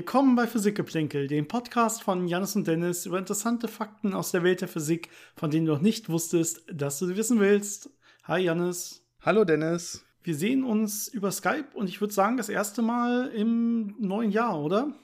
Willkommen bei Physikgeplänkel, dem Podcast von Janis und Dennis über interessante Fakten aus der Welt der Physik, von denen du noch nicht wusstest, dass du sie wissen willst. Hi Janis. Hallo Dennis. Wir sehen uns über Skype und ich würde sagen, das erste Mal im neuen Jahr, oder?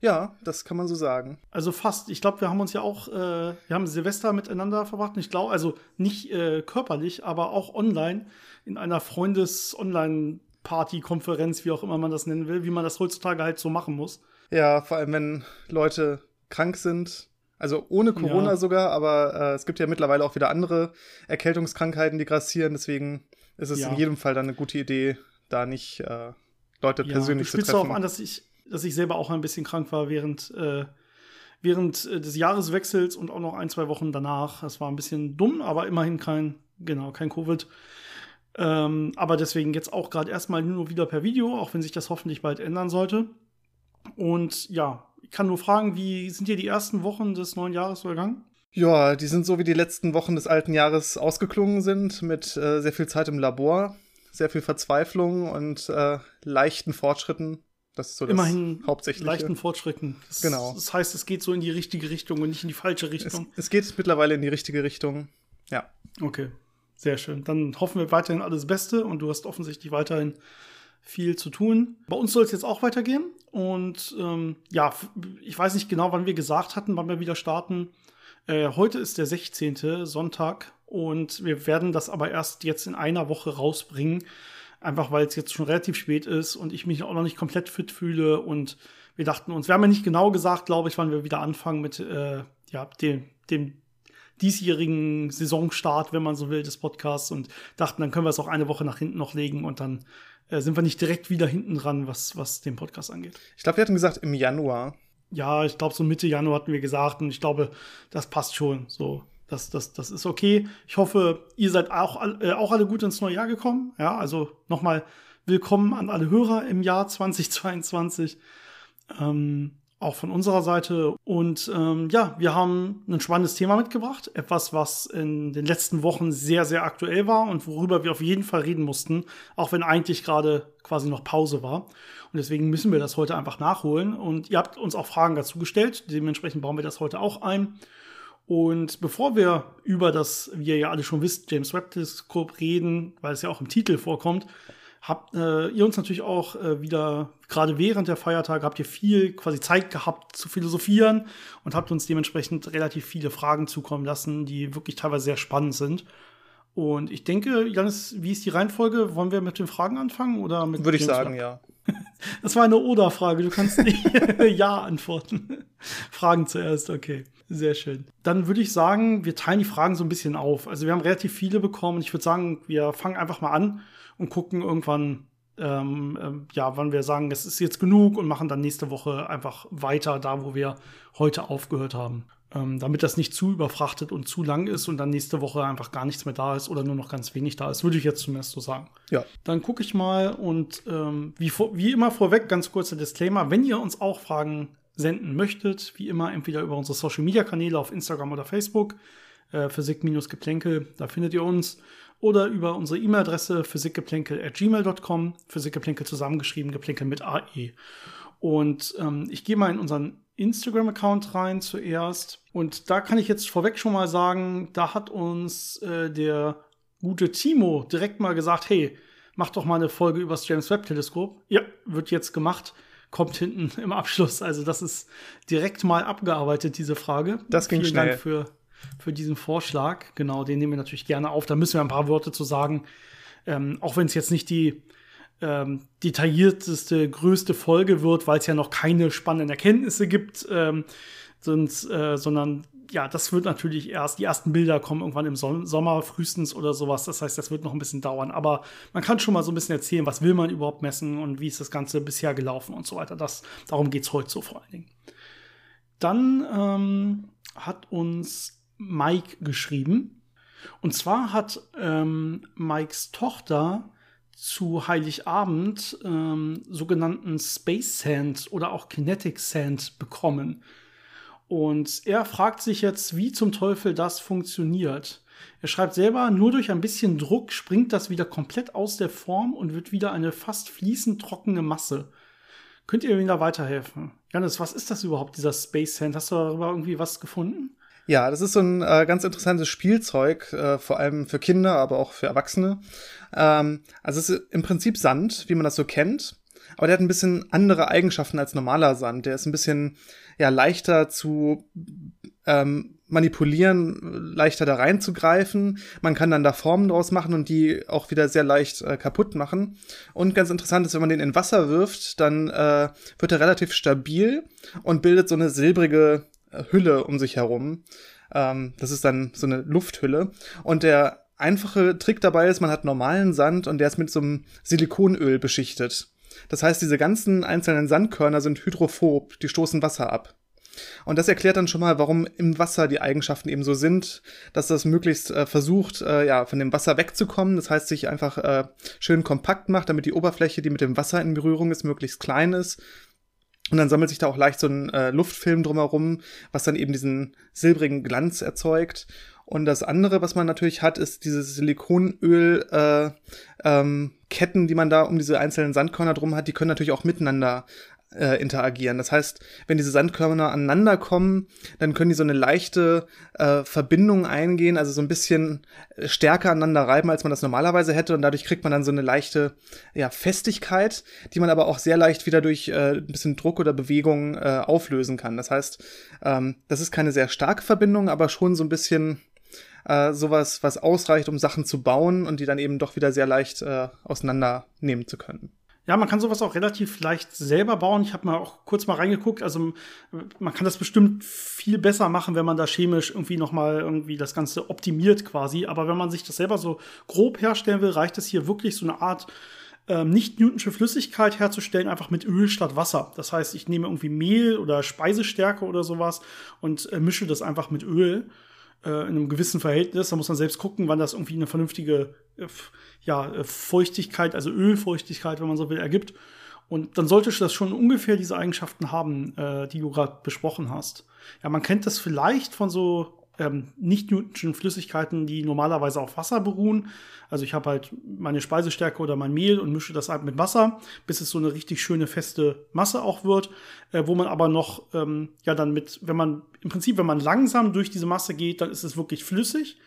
Ja, das kann man so sagen. Also fast. Ich glaube, wir haben uns ja auch, äh, wir haben Silvester miteinander verbracht. Ich glaube, also nicht äh, körperlich, aber auch online in einer Freundes-Online- Party-Konferenz, wie auch immer man das nennen will, wie man das heutzutage halt so machen muss. Ja, vor allem, wenn Leute krank sind. Also ohne Corona ja. sogar, aber äh, es gibt ja mittlerweile auch wieder andere Erkältungskrankheiten, die grassieren. Deswegen ist es ja. in jedem Fall dann eine gute Idee, da nicht äh, Leute ja, persönlich zu treffen. auch an, dass ich, dass ich selber auch ein bisschen krank war während, äh, während äh, des Jahreswechsels und auch noch ein, zwei Wochen danach. Das war ein bisschen dumm, aber immerhin kein, genau, kein Covid. Ähm, aber deswegen jetzt auch gerade erstmal nur wieder per Video, auch wenn sich das hoffentlich bald ändern sollte. Und ja, ich kann nur fragen, wie sind dir die ersten Wochen des neuen Jahres vergangen? Ja, die sind so wie die letzten Wochen des alten Jahres ausgeklungen sind, mit äh, sehr viel Zeit im Labor, sehr viel Verzweiflung und äh, leichten Fortschritten. Das ist so Immerhin das Hauptsächliche. leichten Fortschritten. Das, genau. Das heißt, es geht so in die richtige Richtung und nicht in die falsche Richtung. Es, es geht mittlerweile in die richtige Richtung. Ja. Okay, sehr schön. Dann hoffen wir weiterhin alles Beste und du hast offensichtlich weiterhin viel zu tun. Bei uns soll es jetzt auch weitergehen. Und ähm, ja, ich weiß nicht genau, wann wir gesagt hatten, wann wir wieder starten. Äh, heute ist der 16. Sonntag und wir werden das aber erst jetzt in einer Woche rausbringen. Einfach weil es jetzt schon relativ spät ist und ich mich auch noch nicht komplett fit fühle. Und wir dachten uns, wir haben ja nicht genau gesagt, glaube ich, wann wir wieder anfangen mit äh, ja, dem, dem diesjährigen Saisonstart, wenn man so will, des Podcasts und dachten, dann können wir es auch eine Woche nach hinten noch legen und dann äh, sind wir nicht direkt wieder hinten dran, was, was den Podcast angeht. Ich glaube, wir hatten gesagt im Januar. Ja, ich glaube, so Mitte Januar hatten wir gesagt und ich glaube, das passt schon. So, das, das, das ist okay. Ich hoffe, ihr seid auch, äh, auch alle gut ins neue Jahr gekommen. Ja, also nochmal willkommen an alle Hörer im Jahr 2022. Ähm, auch von unserer Seite. Und ähm, ja, wir haben ein spannendes Thema mitgebracht. Etwas, was in den letzten Wochen sehr, sehr aktuell war und worüber wir auf jeden Fall reden mussten, auch wenn eigentlich gerade quasi noch Pause war. Und deswegen müssen wir das heute einfach nachholen. Und ihr habt uns auch Fragen dazu gestellt. Dementsprechend bauen wir das heute auch ein. Und bevor wir über das, wie ihr ja alle schon wisst, James Webb Teleskop reden, weil es ja auch im Titel vorkommt, habt äh, ihr uns natürlich auch äh, wieder, gerade während der Feiertage, habt ihr viel quasi Zeit gehabt zu philosophieren und habt uns dementsprechend relativ viele Fragen zukommen lassen, die wirklich teilweise sehr spannend sind. Und ich denke, Janis, wie ist die Reihenfolge? Wollen wir mit den Fragen anfangen oder mit Würde ich sagen, ja. Das war eine Oder-Frage. Du kannst nicht Ja antworten. Fragen zuerst, okay. Sehr schön. Dann würde ich sagen, wir teilen die Fragen so ein bisschen auf. Also wir haben relativ viele bekommen. Ich würde sagen, wir fangen einfach mal an und gucken irgendwann, ähm, ähm, ja, wann wir sagen, es ist jetzt genug und machen dann nächste Woche einfach weiter da, wo wir heute aufgehört haben. Ähm, damit das nicht zu überfrachtet und zu lang ist und dann nächste Woche einfach gar nichts mehr da ist oder nur noch ganz wenig da ist, würde ich jetzt zumindest so sagen. Ja. Dann gucke ich mal und ähm, wie, vor, wie immer vorweg, ganz kurzer Disclaimer, wenn ihr uns auch Fragen senden möchtet, wie immer entweder über unsere Social Media Kanäle auf Instagram oder Facebook, äh, Physik-Geplänkel, da findet ihr uns oder über unsere E-Mail-Adresse physikgeplänkel.gmail.com, Physikgeplänkel zusammengeschrieben, Geplänkel mit AE. Und ähm, ich gehe mal in unseren Instagram-Account rein zuerst. Und da kann ich jetzt vorweg schon mal sagen, da hat uns äh, der gute Timo direkt mal gesagt, hey, mach doch mal eine Folge über das James Webb Teleskop. Ja, wird jetzt gemacht. Kommt hinten im Abschluss. Also das ist direkt mal abgearbeitet, diese Frage. Das ging Vielen schnell. Dank für für diesen Vorschlag. Genau, den nehmen wir natürlich gerne auf. Da müssen wir ein paar Worte zu sagen. Ähm, auch wenn es jetzt nicht die ähm, detaillierteste, größte Folge wird, weil es ja noch keine spannenden Erkenntnisse gibt, ähm, sonst, äh, sondern ja, das wird natürlich erst, die ersten Bilder kommen irgendwann im Sommer frühestens oder sowas. Das heißt, das wird noch ein bisschen dauern. Aber man kann schon mal so ein bisschen erzählen, was will man überhaupt messen und wie ist das Ganze bisher gelaufen und so weiter. Das, darum geht es heute so vor allen Dingen. Dann ähm, hat uns Mike geschrieben. Und zwar hat ähm, Mikes Tochter zu Heiligabend ähm, sogenannten Space Sand oder auch Kinetic Sand bekommen. Und er fragt sich jetzt, wie zum Teufel das funktioniert. Er schreibt selber, nur durch ein bisschen Druck springt das wieder komplett aus der Form und wird wieder eine fast fließend trockene Masse. Könnt ihr mir da weiterhelfen? Janis, was ist das überhaupt, dieser Space Sand? Hast du darüber irgendwie was gefunden? Ja, das ist so ein äh, ganz interessantes Spielzeug, äh, vor allem für Kinder, aber auch für Erwachsene. Ähm, also es ist im Prinzip Sand, wie man das so kennt. Aber der hat ein bisschen andere Eigenschaften als normaler Sand. Der ist ein bisschen ja leichter zu ähm, manipulieren, leichter da reinzugreifen. Man kann dann da Formen draus machen und die auch wieder sehr leicht äh, kaputt machen. Und ganz interessant ist, wenn man den in Wasser wirft, dann äh, wird er relativ stabil und bildet so eine silbrige Hülle um sich herum. Ähm, das ist dann so eine Lufthülle. Und der einfache Trick dabei ist, man hat normalen Sand und der ist mit so einem Silikonöl beschichtet. Das heißt, diese ganzen einzelnen Sandkörner sind hydrophob, die stoßen Wasser ab. Und das erklärt dann schon mal, warum im Wasser die Eigenschaften eben so sind, dass das möglichst äh, versucht, äh, ja, von dem Wasser wegzukommen. Das heißt, sich einfach äh, schön kompakt macht, damit die Oberfläche, die mit dem Wasser in Berührung ist, möglichst klein ist. Und dann sammelt sich da auch leicht so ein äh, Luftfilm drumherum, was dann eben diesen silbrigen Glanz erzeugt. Und das andere, was man natürlich hat, ist dieses Silikonöl äh, ähm, die man da um diese einzelnen Sandkörner drum hat, die können natürlich auch miteinander äh, interagieren. Das heißt, wenn diese Sandkörner aneinander kommen, dann können die so eine leichte äh, Verbindung eingehen, also so ein bisschen stärker aneinander reiben, als man das normalerweise hätte. Und dadurch kriegt man dann so eine leichte ja, Festigkeit, die man aber auch sehr leicht wieder durch äh, ein bisschen Druck oder Bewegung äh, auflösen kann. Das heißt, ähm, das ist keine sehr starke Verbindung, aber schon so ein bisschen äh, sowas, was ausreicht, um Sachen zu bauen und die dann eben doch wieder sehr leicht äh, auseinandernehmen zu können. Ja, man kann sowas auch relativ leicht selber bauen. Ich habe mal auch kurz mal reingeguckt. Also man kann das bestimmt viel besser machen, wenn man da chemisch irgendwie noch mal irgendwie das Ganze optimiert quasi. Aber wenn man sich das selber so grob herstellen will, reicht es hier wirklich so eine Art ähm, nicht Newtonsche Flüssigkeit herzustellen, einfach mit Öl statt Wasser. Das heißt, ich nehme irgendwie Mehl oder Speisestärke oder sowas und äh, mische das einfach mit Öl äh, in einem gewissen Verhältnis. Da muss man selbst gucken, wann das irgendwie eine vernünftige äh, ja, äh, Feuchtigkeit, also Ölfeuchtigkeit, wenn man so will, ergibt. Und dann sollte das schon ungefähr diese Eigenschaften haben, äh, die du gerade besprochen hast. Ja, man kennt das vielleicht von so ähm, nicht-Newtonschen Flüssigkeiten, die normalerweise auf Wasser beruhen. Also ich habe halt meine Speisestärke oder mein Mehl und mische das halt mit Wasser, bis es so eine richtig schöne feste Masse auch wird, äh, wo man aber noch, ähm, ja dann mit, wenn man, im Prinzip, wenn man langsam durch diese Masse geht, dann ist es wirklich flüssig.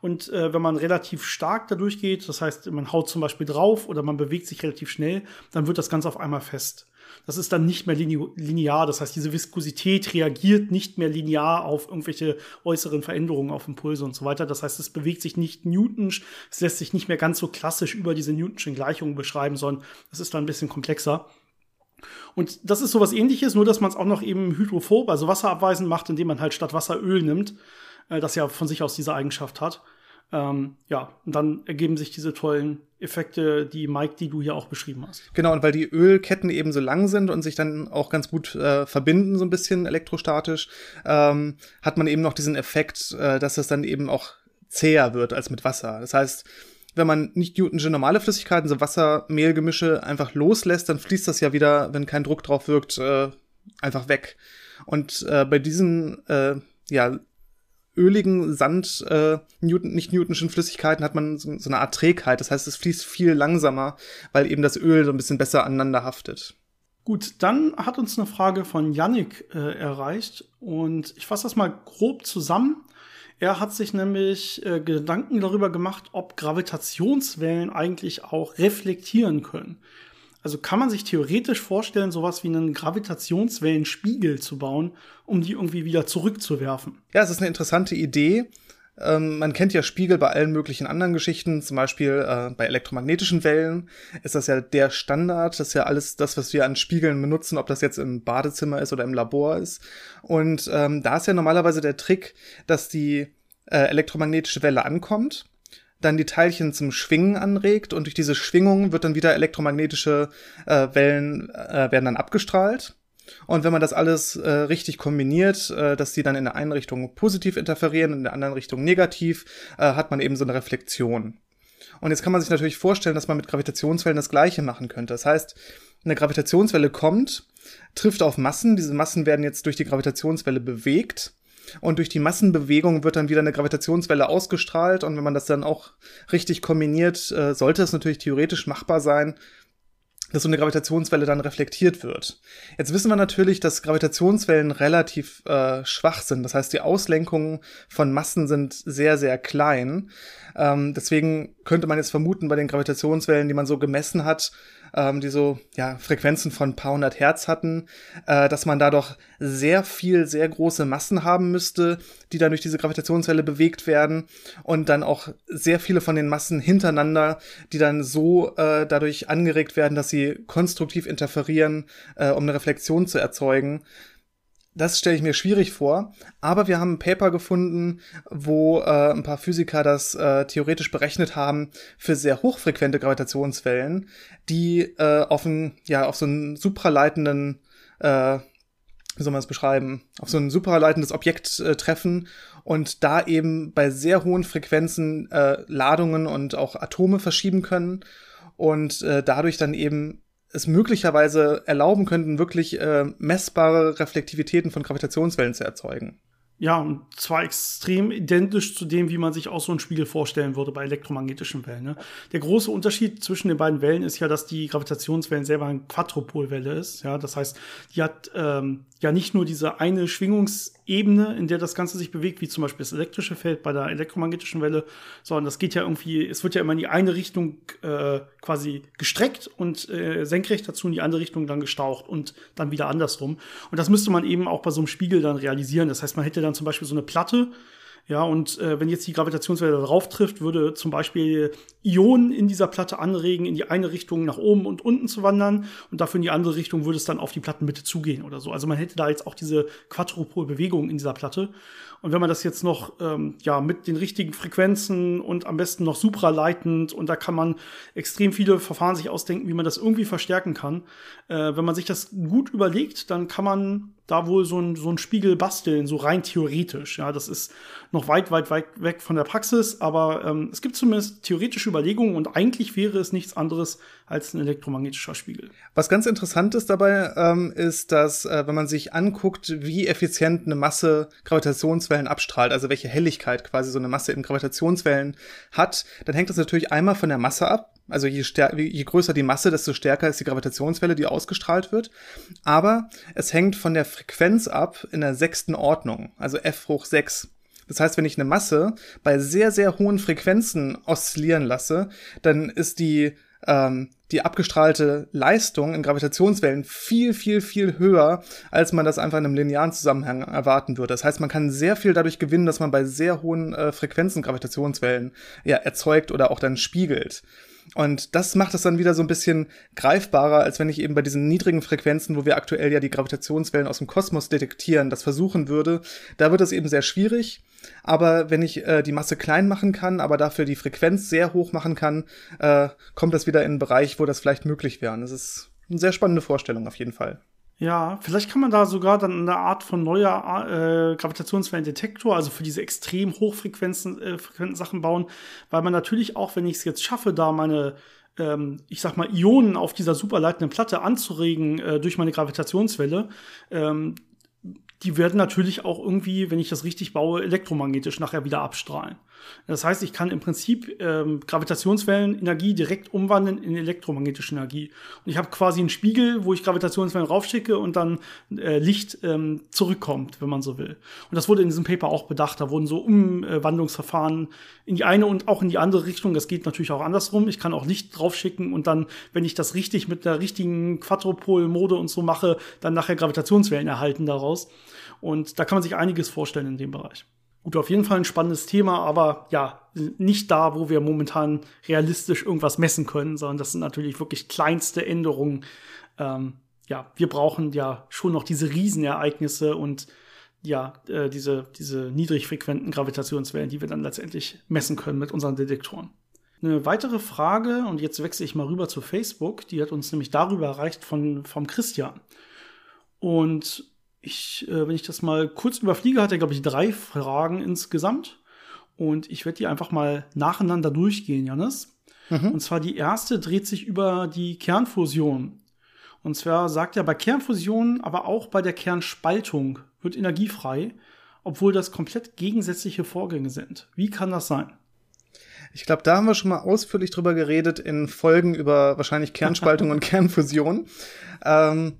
Und äh, wenn man relativ stark da durchgeht, das heißt, man haut zum Beispiel drauf oder man bewegt sich relativ schnell, dann wird das Ganze auf einmal fest. Das ist dann nicht mehr linear, das heißt, diese Viskosität reagiert nicht mehr linear auf irgendwelche äußeren Veränderungen, auf Impulse und so weiter. Das heißt, es bewegt sich nicht Newtonsch, es lässt sich nicht mehr ganz so klassisch über diese Newtonschen Gleichungen beschreiben, sondern es ist dann ein bisschen komplexer. Und das ist sowas ähnliches, nur dass man es auch noch eben hydrophob, also wasserabweisend macht, indem man halt statt Wasser Öl nimmt äh, das ja von sich aus diese Eigenschaft hat. Ähm, ja, und dann ergeben sich diese tollen Effekte, die Mike, die du hier auch beschrieben hast. Genau, und weil die Ölketten eben so lang sind und sich dann auch ganz gut äh, verbinden, so ein bisschen elektrostatisch, ähm, hat man eben noch diesen Effekt, äh, dass es dann eben auch zäher wird als mit Wasser. Das heißt, wenn man nicht Newtonsche normale Flüssigkeiten, so Wasser-Mehl-Gemische einfach loslässt, dann fließt das ja wieder, wenn kein Druck drauf wirkt, äh, einfach weg. Und äh, bei diesen äh, ja, öligen Sand, äh, Newton, nicht Newtonschen Flüssigkeiten hat man so, so, eine Art Trägheit. Das heißt, es fließt viel langsamer, weil eben das Öl so ein bisschen besser aneinander haftet. Gut, dann hat uns eine Frage von Yannick äh, erreicht und ich fasse das mal grob zusammen. Er hat sich nämlich äh, Gedanken darüber gemacht, ob Gravitationswellen eigentlich auch reflektieren können. Also kann man sich theoretisch vorstellen, sowas wie einen Gravitationswellenspiegel zu bauen, um die irgendwie wieder zurückzuwerfen. Ja, es ist eine interessante Idee. Ähm, man kennt ja Spiegel bei allen möglichen anderen Geschichten, zum Beispiel äh, bei elektromagnetischen Wellen ist das ja der Standard. Das ist ja alles das, was wir an Spiegeln benutzen, ob das jetzt im Badezimmer ist oder im Labor ist. Und ähm, da ist ja normalerweise der Trick, dass die äh, elektromagnetische Welle ankommt dann die Teilchen zum Schwingen anregt und durch diese Schwingung wird dann wieder elektromagnetische äh, Wellen äh, werden dann abgestrahlt. Und wenn man das alles äh, richtig kombiniert, äh, dass die dann in der einen Richtung positiv interferieren, in der anderen Richtung negativ, äh, hat man eben so eine Reflexion. Und jetzt kann man sich natürlich vorstellen, dass man mit Gravitationswellen das Gleiche machen könnte. Das heißt, eine Gravitationswelle kommt, trifft auf Massen, diese Massen werden jetzt durch die Gravitationswelle bewegt und durch die Massenbewegung wird dann wieder eine Gravitationswelle ausgestrahlt und wenn man das dann auch richtig kombiniert, äh, sollte es natürlich theoretisch machbar sein, dass so eine Gravitationswelle dann reflektiert wird. Jetzt wissen wir natürlich, dass Gravitationswellen relativ äh, schwach sind. Das heißt, die Auslenkungen von Massen sind sehr, sehr klein. Ähm, deswegen könnte man jetzt vermuten, bei den Gravitationswellen, die man so gemessen hat, ähm, die so ja, Frequenzen von ein paar hundert Hertz hatten, äh, dass man da doch sehr viel, sehr große Massen haben müsste, die dann durch diese Gravitationswelle bewegt werden und dann auch sehr viele von den Massen hintereinander, die dann so äh, dadurch angeregt werden, dass sie konstruktiv interferieren, äh, um eine Reflexion zu erzeugen. Das stelle ich mir schwierig vor, aber wir haben ein Paper gefunden, wo äh, ein paar Physiker das äh, theoretisch berechnet haben für sehr hochfrequente Gravitationswellen, die äh, auf, ein, ja, auf so einen supraleitenden, äh, wie soll man es beschreiben, auf so ein supraleitendes Objekt äh, treffen und da eben bei sehr hohen Frequenzen äh, Ladungen und auch Atome verschieben können und äh, dadurch dann eben es möglicherweise erlauben könnten, wirklich äh, messbare Reflektivitäten von Gravitationswellen zu erzeugen. Ja, und zwar extrem identisch zu dem, wie man sich auch so einen Spiegel vorstellen würde bei elektromagnetischen Wellen. Ne? Der große Unterschied zwischen den beiden Wellen ist ja, dass die Gravitationswellen selber eine Quadrupolwelle ist. Ja, das heißt, die hat ähm, ja nicht nur diese eine Schwingungsebene, in der das Ganze sich bewegt, wie zum Beispiel das elektrische Feld bei der elektromagnetischen Welle, sondern das geht ja irgendwie, es wird ja immer in die eine Richtung äh, quasi gestreckt und äh, senkrecht dazu in die andere Richtung dann gestaucht und dann wieder andersrum. Und das müsste man eben auch bei so einem Spiegel dann realisieren. Das heißt, man hätte dann zum Beispiel so eine Platte, ja, und äh, wenn jetzt die Gravitationswelle darauf trifft, würde zum Beispiel Ionen in dieser Platte anregen, in die eine Richtung nach oben und unten zu wandern und dafür in die andere Richtung würde es dann auf die Plattenmitte zugehen oder so. Also man hätte da jetzt auch diese Quadrupol-Bewegung in dieser Platte. Und wenn man das jetzt noch ähm, ja mit den richtigen Frequenzen und am besten noch supraleitend und da kann man extrem viele Verfahren sich ausdenken, wie man das irgendwie verstärken kann. Äh, wenn man sich das gut überlegt, dann kann man da wohl so ein, so Spiegel basteln, so rein theoretisch. Ja, das ist noch weit, weit, weit weg von der Praxis, aber ähm, es gibt zumindest theoretische Überlegungen und eigentlich wäre es nichts anderes als ein elektromagnetischer Spiegel. Was ganz interessant ist dabei, ähm, ist, dass äh, wenn man sich anguckt, wie effizient eine Masse Gravitationswellen abstrahlt, also welche Helligkeit quasi so eine Masse in Gravitationswellen hat, dann hängt das natürlich einmal von der Masse ab. Also je, je größer die Masse, desto stärker ist die Gravitationswelle, die ausgestrahlt wird. Aber es hängt von der Frequenz ab in der sechsten Ordnung, also f hoch 6. Das heißt, wenn ich eine Masse bei sehr, sehr hohen Frequenzen oszillieren lasse, dann ist die ähm, die abgestrahlte Leistung in Gravitationswellen viel, viel, viel höher, als man das einfach in einem linearen Zusammenhang erwarten würde. Das heißt, man kann sehr viel dadurch gewinnen, dass man bei sehr hohen äh, Frequenzen Gravitationswellen ja, erzeugt oder auch dann spiegelt. Und das macht es dann wieder so ein bisschen greifbarer, als wenn ich eben bei diesen niedrigen Frequenzen, wo wir aktuell ja die Gravitationswellen aus dem Kosmos detektieren, das versuchen würde. Da wird es eben sehr schwierig. Aber wenn ich äh, die Masse klein machen kann, aber dafür die Frequenz sehr hoch machen kann, äh, kommt das wieder in einen Bereich, wo das vielleicht möglich wäre. Das ist eine sehr spannende Vorstellung auf jeden Fall. Ja, vielleicht kann man da sogar dann eine Art von neuer äh, Gravitationswellendetektor, also für diese extrem hochfrequenten äh, Sachen bauen, weil man natürlich auch, wenn ich es jetzt schaffe, da meine ähm, ich sag mal, Ionen auf dieser superleitenden Platte anzuregen äh, durch meine Gravitationswelle, ähm, die werden natürlich auch irgendwie, wenn ich das richtig baue, elektromagnetisch nachher wieder abstrahlen. Das heißt, ich kann im Prinzip ähm, Gravitationswellenenergie direkt umwandeln in elektromagnetische Energie. Und ich habe quasi einen Spiegel, wo ich Gravitationswellen raufschicke und dann äh, Licht ähm, zurückkommt, wenn man so will. Und das wurde in diesem Paper auch bedacht. Da wurden so Umwandlungsverfahren in die eine und auch in die andere Richtung. Das geht natürlich auch andersrum. Ich kann auch Licht draufschicken und dann, wenn ich das richtig mit der richtigen Quadrupol-Mode und so mache, dann nachher Gravitationswellen erhalten daraus. Und da kann man sich einiges vorstellen in dem Bereich. Gut, auf jeden Fall ein spannendes Thema, aber ja, nicht da, wo wir momentan realistisch irgendwas messen können, sondern das sind natürlich wirklich kleinste Änderungen. Ähm, ja, wir brauchen ja schon noch diese Riesenereignisse und ja, äh, diese, diese niedrigfrequenten Gravitationswellen, die wir dann letztendlich messen können mit unseren Detektoren. Eine weitere Frage, und jetzt wechsle ich mal rüber zu Facebook, die hat uns nämlich darüber erreicht von, vom Christian. Und ich, äh, wenn ich das mal kurz überfliege, hat er, glaube ich, drei Fragen insgesamt. Und ich werde die einfach mal nacheinander durchgehen, Janis. Mhm. Und zwar die erste dreht sich über die Kernfusion. Und zwar sagt er, bei Kernfusion, aber auch bei der Kernspaltung wird Energie frei, obwohl das komplett gegensätzliche Vorgänge sind. Wie kann das sein? Ich glaube, da haben wir schon mal ausführlich drüber geredet in Folgen über wahrscheinlich Kernspaltung und Kernfusion. Ähm,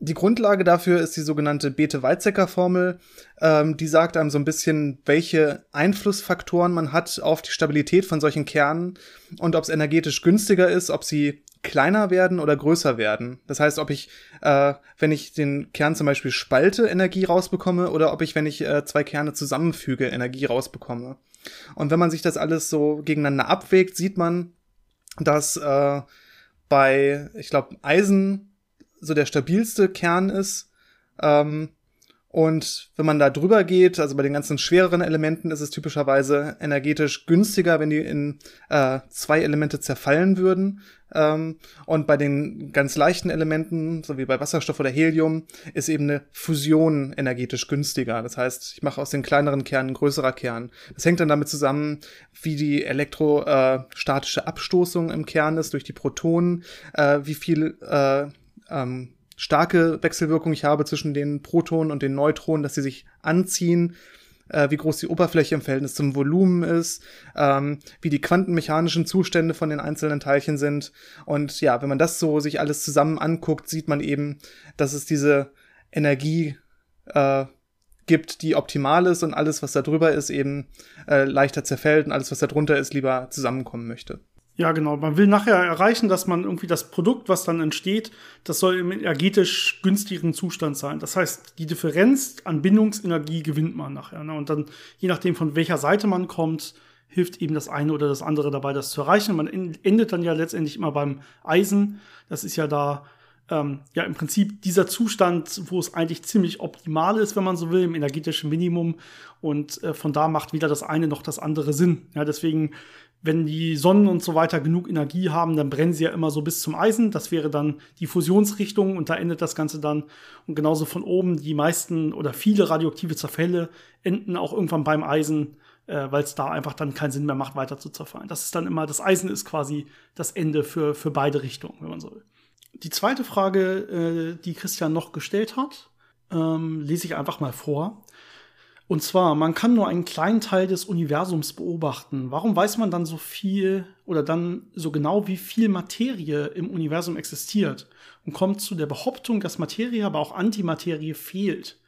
die Grundlage dafür ist die sogenannte Bethe-Weizsäcker-Formel. Ähm, die sagt einem so ein bisschen, welche Einflussfaktoren man hat auf die Stabilität von solchen Kernen und ob es energetisch günstiger ist, ob sie kleiner werden oder größer werden. Das heißt, ob ich, äh, wenn ich den Kern zum Beispiel spalte, Energie rausbekomme oder ob ich, wenn ich äh, zwei Kerne zusammenfüge, Energie rausbekomme. Und wenn man sich das alles so gegeneinander abwägt, sieht man, dass äh, bei, ich glaube, Eisen so der stabilste Kern ist. Ähm, und wenn man da drüber geht, also bei den ganzen schwereren Elementen ist es typischerweise energetisch günstiger, wenn die in äh, zwei Elemente zerfallen würden. Ähm, und bei den ganz leichten Elementen, so wie bei Wasserstoff oder Helium, ist eben eine Fusion energetisch günstiger. Das heißt, ich mache aus den kleineren Kernen größerer Kern. Das hängt dann damit zusammen, wie die elektrostatische Abstoßung im Kern ist durch die Protonen, äh, wie viel äh, ähm, starke Wechselwirkung ich habe zwischen den Protonen und den Neutronen, dass sie sich anziehen, äh, wie groß die Oberfläche im Verhältnis zum Volumen ist, ähm, wie die quantenmechanischen Zustände von den einzelnen Teilchen sind. Und ja, wenn man das so sich alles zusammen anguckt, sieht man eben, dass es diese Energie äh, gibt, die optimal ist und alles, was da drüber ist, eben äh, leichter zerfällt und alles, was da drunter ist, lieber zusammenkommen möchte. Ja, genau. Man will nachher erreichen, dass man irgendwie das Produkt, was dann entsteht, das soll im energetisch günstigeren Zustand sein. Das heißt, die Differenz an Bindungsenergie gewinnt man nachher. Ne? Und dann, je nachdem, von welcher Seite man kommt, hilft eben das eine oder das andere dabei, das zu erreichen. Man endet dann ja letztendlich immer beim Eisen. Das ist ja da ähm, ja im Prinzip dieser Zustand, wo es eigentlich ziemlich optimal ist, wenn man so will, im energetischen Minimum. Und äh, von da macht weder das eine noch das andere Sinn. Ja, deswegen wenn die Sonnen und so weiter genug Energie haben, dann brennen sie ja immer so bis zum Eisen. Das wäre dann die Fusionsrichtung und da endet das Ganze dann. Und genauso von oben, die meisten oder viele radioaktive Zerfälle enden auch irgendwann beim Eisen, äh, weil es da einfach dann keinen Sinn mehr macht, weiter zu zerfallen. Das ist dann immer, das Eisen ist quasi das Ende für, für beide Richtungen, wenn man so will. Die zweite Frage, äh, die Christian noch gestellt hat, ähm, lese ich einfach mal vor. Und zwar, man kann nur einen kleinen Teil des Universums beobachten. Warum weiß man dann so viel oder dann so genau, wie viel Materie im Universum existiert? Und kommt zu der Behauptung, dass Materie, aber auch Antimaterie fehlt.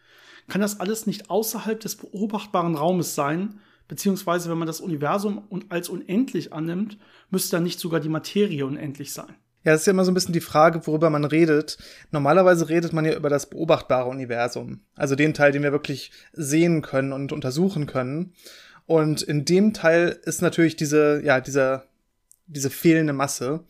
Kann das alles nicht außerhalb des beobachtbaren Raumes sein? Beziehungsweise, wenn man das Universum als unendlich annimmt, müsste dann nicht sogar die Materie unendlich sein? Ja, es ist ja immer so ein bisschen die Frage, worüber man redet. Normalerweise redet man ja über das beobachtbare Universum. Also den Teil, den wir wirklich sehen können und untersuchen können. Und in dem Teil ist natürlich diese, ja, dieser, diese fehlende Masse.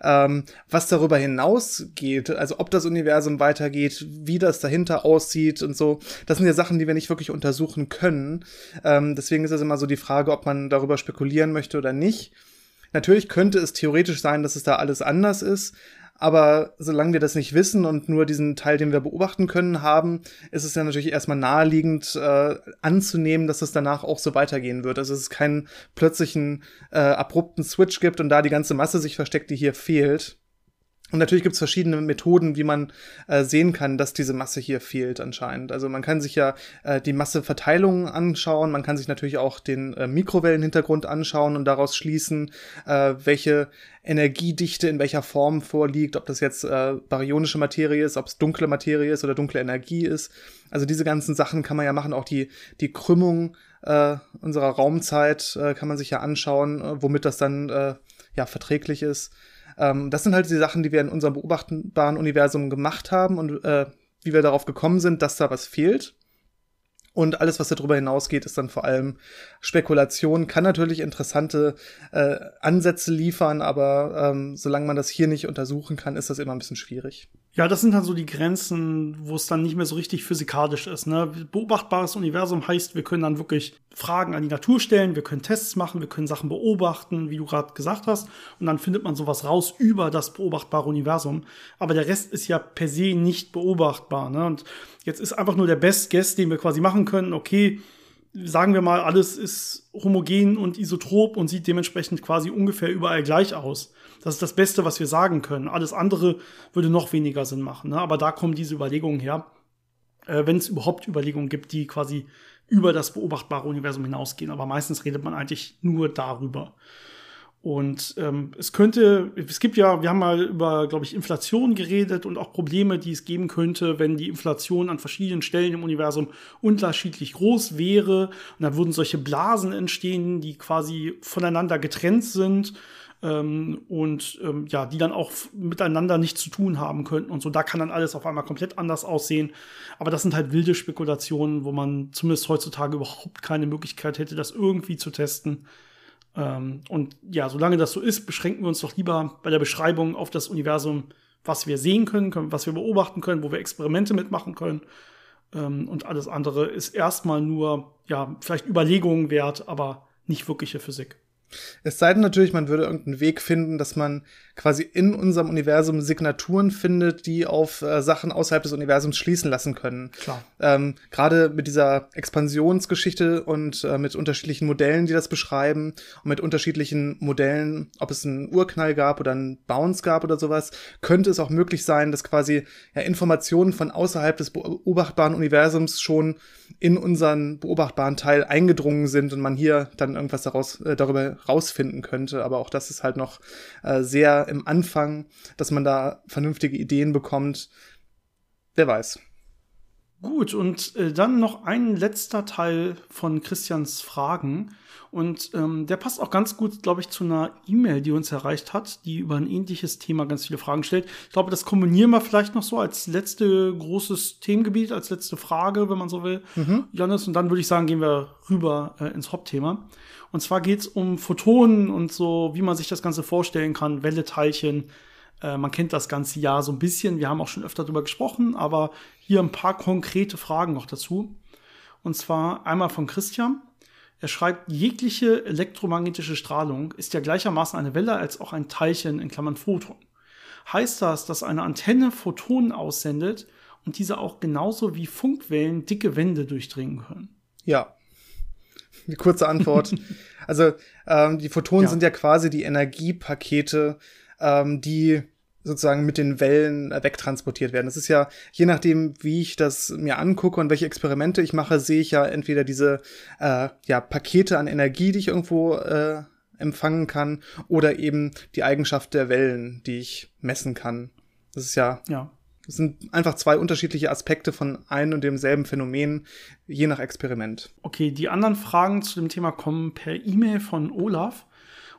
Ähm, was darüber hinausgeht, also ob das Universum weitergeht, wie das dahinter aussieht und so, das sind ja Sachen, die wir nicht wirklich untersuchen können. Ähm, deswegen ist es immer so die Frage, ob man darüber spekulieren möchte oder nicht. Natürlich könnte es theoretisch sein, dass es da alles anders ist, aber solange wir das nicht wissen und nur diesen Teil, den wir beobachten können, haben, ist es ja natürlich erstmal naheliegend äh, anzunehmen, dass es danach auch so weitergehen wird. Also es ist keinen plötzlichen äh, abrupten Switch gibt und da die ganze Masse sich versteckt, die hier fehlt. Und natürlich gibt es verschiedene Methoden, wie man äh, sehen kann, dass diese Masse hier fehlt anscheinend. Also man kann sich ja äh, die Masseverteilung anschauen, man kann sich natürlich auch den äh, Mikrowellenhintergrund anschauen und daraus schließen, äh, welche Energiedichte in welcher Form vorliegt, ob das jetzt äh, baryonische Materie ist, ob es dunkle Materie ist oder dunkle Energie ist. Also diese ganzen Sachen kann man ja machen, auch die, die Krümmung äh, unserer Raumzeit äh, kann man sich ja anschauen, äh, womit das dann äh, ja verträglich ist. Ähm, das sind halt die Sachen, die wir in unserem beobachtbaren Universum gemacht haben und äh, wie wir darauf gekommen sind, dass da was fehlt. Und alles, was darüber hinausgeht, ist dann vor allem Spekulation. Kann natürlich interessante äh, Ansätze liefern, aber ähm, solange man das hier nicht untersuchen kann, ist das immer ein bisschen schwierig. Ja, das sind dann so die Grenzen, wo es dann nicht mehr so richtig physikalisch ist. Ne? Beobachtbares Universum heißt, wir können dann wirklich Fragen an die Natur stellen, wir können Tests machen, wir können Sachen beobachten, wie du gerade gesagt hast, und dann findet man sowas raus über das beobachtbare Universum. Aber der Rest ist ja per se nicht beobachtbar. Ne? Und jetzt ist einfach nur der Best Guess, den wir quasi machen können. Okay, sagen wir mal, alles ist homogen und isotrop und sieht dementsprechend quasi ungefähr überall gleich aus. Das ist das Beste, was wir sagen können. Alles andere würde noch weniger Sinn machen. Ne? Aber da kommen diese Überlegungen her. Äh, Wenn es überhaupt Überlegungen gibt, die quasi über das beobachtbare Universum hinausgehen. Aber meistens redet man eigentlich nur darüber. Und ähm, es könnte, es gibt ja, wir haben mal über, glaube ich, Inflation geredet und auch Probleme, die es geben könnte, wenn die Inflation an verschiedenen Stellen im Universum unterschiedlich groß wäre. Und da würden solche Blasen entstehen, die quasi voneinander getrennt sind ähm, und ähm, ja, die dann auch miteinander nichts zu tun haben könnten und so. Da kann dann alles auf einmal komplett anders aussehen. Aber das sind halt wilde Spekulationen, wo man zumindest heutzutage überhaupt keine Möglichkeit hätte, das irgendwie zu testen. Ähm, und ja, solange das so ist, beschränken wir uns doch lieber bei der Beschreibung auf das Universum, was wir sehen können, können was wir beobachten können, wo wir Experimente mitmachen können. Ähm, und alles andere ist erstmal nur, ja, vielleicht Überlegungen wert, aber nicht wirkliche Physik. Es sei denn natürlich, man würde irgendeinen Weg finden, dass man quasi in unserem Universum Signaturen findet, die auf äh, Sachen außerhalb des Universums schließen lassen können. Klar. Ähm, Gerade mit dieser Expansionsgeschichte und äh, mit unterschiedlichen Modellen, die das beschreiben und mit unterschiedlichen Modellen, ob es einen Urknall gab oder einen Bounce gab oder sowas, könnte es auch möglich sein, dass quasi ja, Informationen von außerhalb des beobachtbaren Universums schon in unseren beobachtbaren Teil eingedrungen sind und man hier dann irgendwas daraus, äh, darüber rausfinden könnte. Aber auch das ist halt noch äh, sehr im Anfang, dass man da vernünftige Ideen bekommt. Wer weiß. Gut, und äh, dann noch ein letzter Teil von Christians Fragen. Und ähm, der passt auch ganz gut, glaube ich, zu einer E-Mail, die uns erreicht hat, die über ein ähnliches Thema ganz viele Fragen stellt. Ich glaube, das kombinieren wir vielleicht noch so als letzte großes Themengebiet, als letzte Frage, wenn man so will, mhm. Johannes. Und dann würde ich sagen, gehen wir rüber äh, ins Hauptthema. Und zwar geht es um Photonen und so, wie man sich das Ganze vorstellen kann, Welle, Teilchen. Äh, man kennt das ganze Jahr so ein bisschen. Wir haben auch schon öfter darüber gesprochen, aber hier ein paar konkrete Fragen noch dazu. Und zwar einmal von Christian. Er schreibt, jegliche elektromagnetische Strahlung ist ja gleichermaßen eine Welle als auch ein Teilchen in Klammern Photon. Heißt das, dass eine Antenne Photonen aussendet und diese auch genauso wie Funkwellen dicke Wände durchdringen können? Ja. Eine kurze Antwort. also ähm, die Photonen ja. sind ja quasi die Energiepakete, ähm, die sozusagen mit den Wellen äh, wegtransportiert werden. Das ist ja, je nachdem, wie ich das mir angucke und welche Experimente ich mache, sehe ich ja entweder diese äh, ja, Pakete an Energie, die ich irgendwo äh, empfangen kann, oder eben die Eigenschaft der Wellen, die ich messen kann. Das ist ja, ja. Das sind einfach zwei unterschiedliche Aspekte von einem und demselben Phänomen, je nach Experiment. Okay, die anderen Fragen zu dem Thema kommen per E-Mail von Olaf.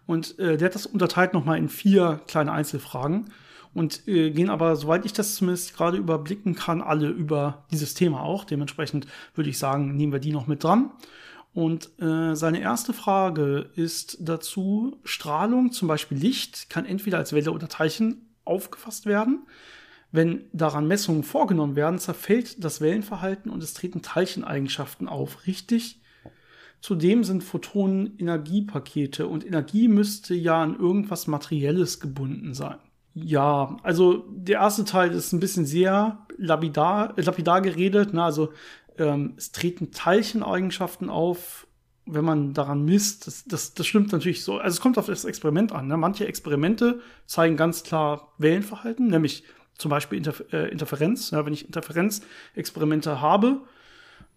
Und äh, der hat das unterteilt nochmal in vier kleine Einzelfragen und äh, gehen aber, soweit ich das zumindest gerade überblicken kann, alle über dieses Thema auch. Dementsprechend würde ich sagen, nehmen wir die noch mit dran. Und äh, seine erste Frage ist dazu, Strahlung, zum Beispiel Licht, kann entweder als Welle oder Teilchen aufgefasst werden. Wenn daran Messungen vorgenommen werden, zerfällt das Wellenverhalten und es treten Teilcheneigenschaften auf. Richtig? Zudem sind Photonen Energiepakete und Energie müsste ja an irgendwas Materielles gebunden sein. Ja, also der erste Teil ist ein bisschen sehr lapidar, lapidar geredet. Ne? Also ähm, es treten Teilcheneigenschaften auf, wenn man daran misst. Das, das, das stimmt natürlich so. Also es kommt auf das Experiment an. Ne? Manche Experimente zeigen ganz klar Wellenverhalten, nämlich zum Beispiel Interf äh, Interferenz. Ja, wenn ich Interferenzexperimente habe,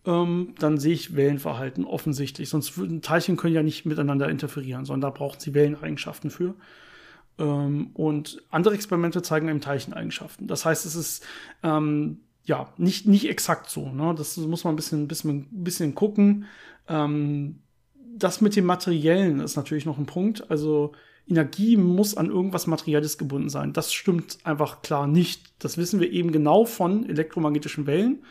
ähm, dann sehe ich Wellenverhalten offensichtlich. Sonst würden Teilchen können ja nicht miteinander interferieren, sondern da brauchen sie Welleneigenschaften für. Ähm, und andere Experimente zeigen eben Teilcheneigenschaften. Das heißt, es ist ähm, ja nicht, nicht exakt so. Ne? Das muss man ein bisschen, bisschen, bisschen gucken. Ähm, das mit dem Materiellen ist natürlich noch ein Punkt. Also Energie muss an irgendwas Materielles gebunden sein. Das stimmt einfach klar nicht. Das wissen wir eben genau von elektromagnetischen Wellen.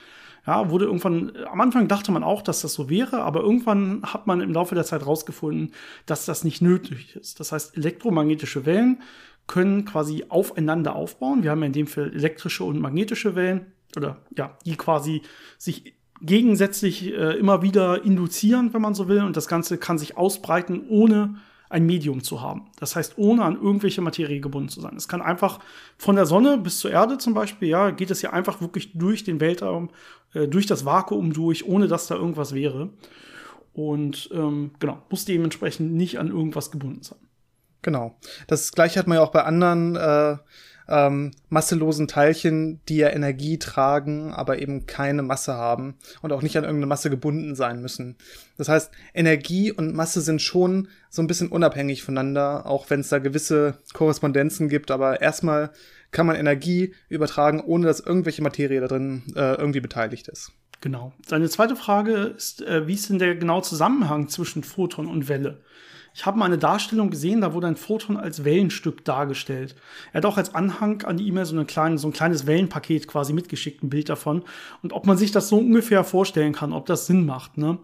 Ja, wurde irgendwann, am Anfang dachte man auch, dass das so wäre, aber irgendwann hat man im Laufe der Zeit rausgefunden, dass das nicht nötig ist. Das heißt, elektromagnetische Wellen können quasi aufeinander aufbauen. Wir haben ja in dem Fall elektrische und magnetische Wellen oder ja, die quasi sich gegensätzlich äh, immer wieder induzieren, wenn man so will. Und das Ganze kann sich ausbreiten, ohne ein Medium zu haben. Das heißt, ohne an irgendwelche Materie gebunden zu sein. Es kann einfach von der Sonne bis zur Erde zum Beispiel, ja, geht es ja einfach wirklich durch den Weltraum, äh, durch das Vakuum durch, ohne dass da irgendwas wäre. Und ähm, genau, muss dementsprechend nicht an irgendwas gebunden sein. Genau. Das gleiche hat man ja auch bei anderen äh, ähm, masselosen Teilchen, die ja Energie tragen, aber eben keine Masse haben und auch nicht an irgendeine Masse gebunden sein müssen. Das heißt, Energie und Masse sind schon so ein bisschen unabhängig voneinander, auch wenn es da gewisse Korrespondenzen gibt, aber erstmal kann man Energie übertragen, ohne dass irgendwelche Materie da drin äh, irgendwie beteiligt ist. Genau. Seine zweite Frage ist, äh, wie ist denn der genaue Zusammenhang zwischen Photon und Welle? Ich habe mal eine Darstellung gesehen, da wurde ein Photon als Wellenstück dargestellt. Er hat auch als Anhang an die E-Mail so, eine kleine, so ein kleines Wellenpaket quasi mitgeschickt, ein Bild davon. Und ob man sich das so ungefähr vorstellen kann, ob das Sinn macht. Ne?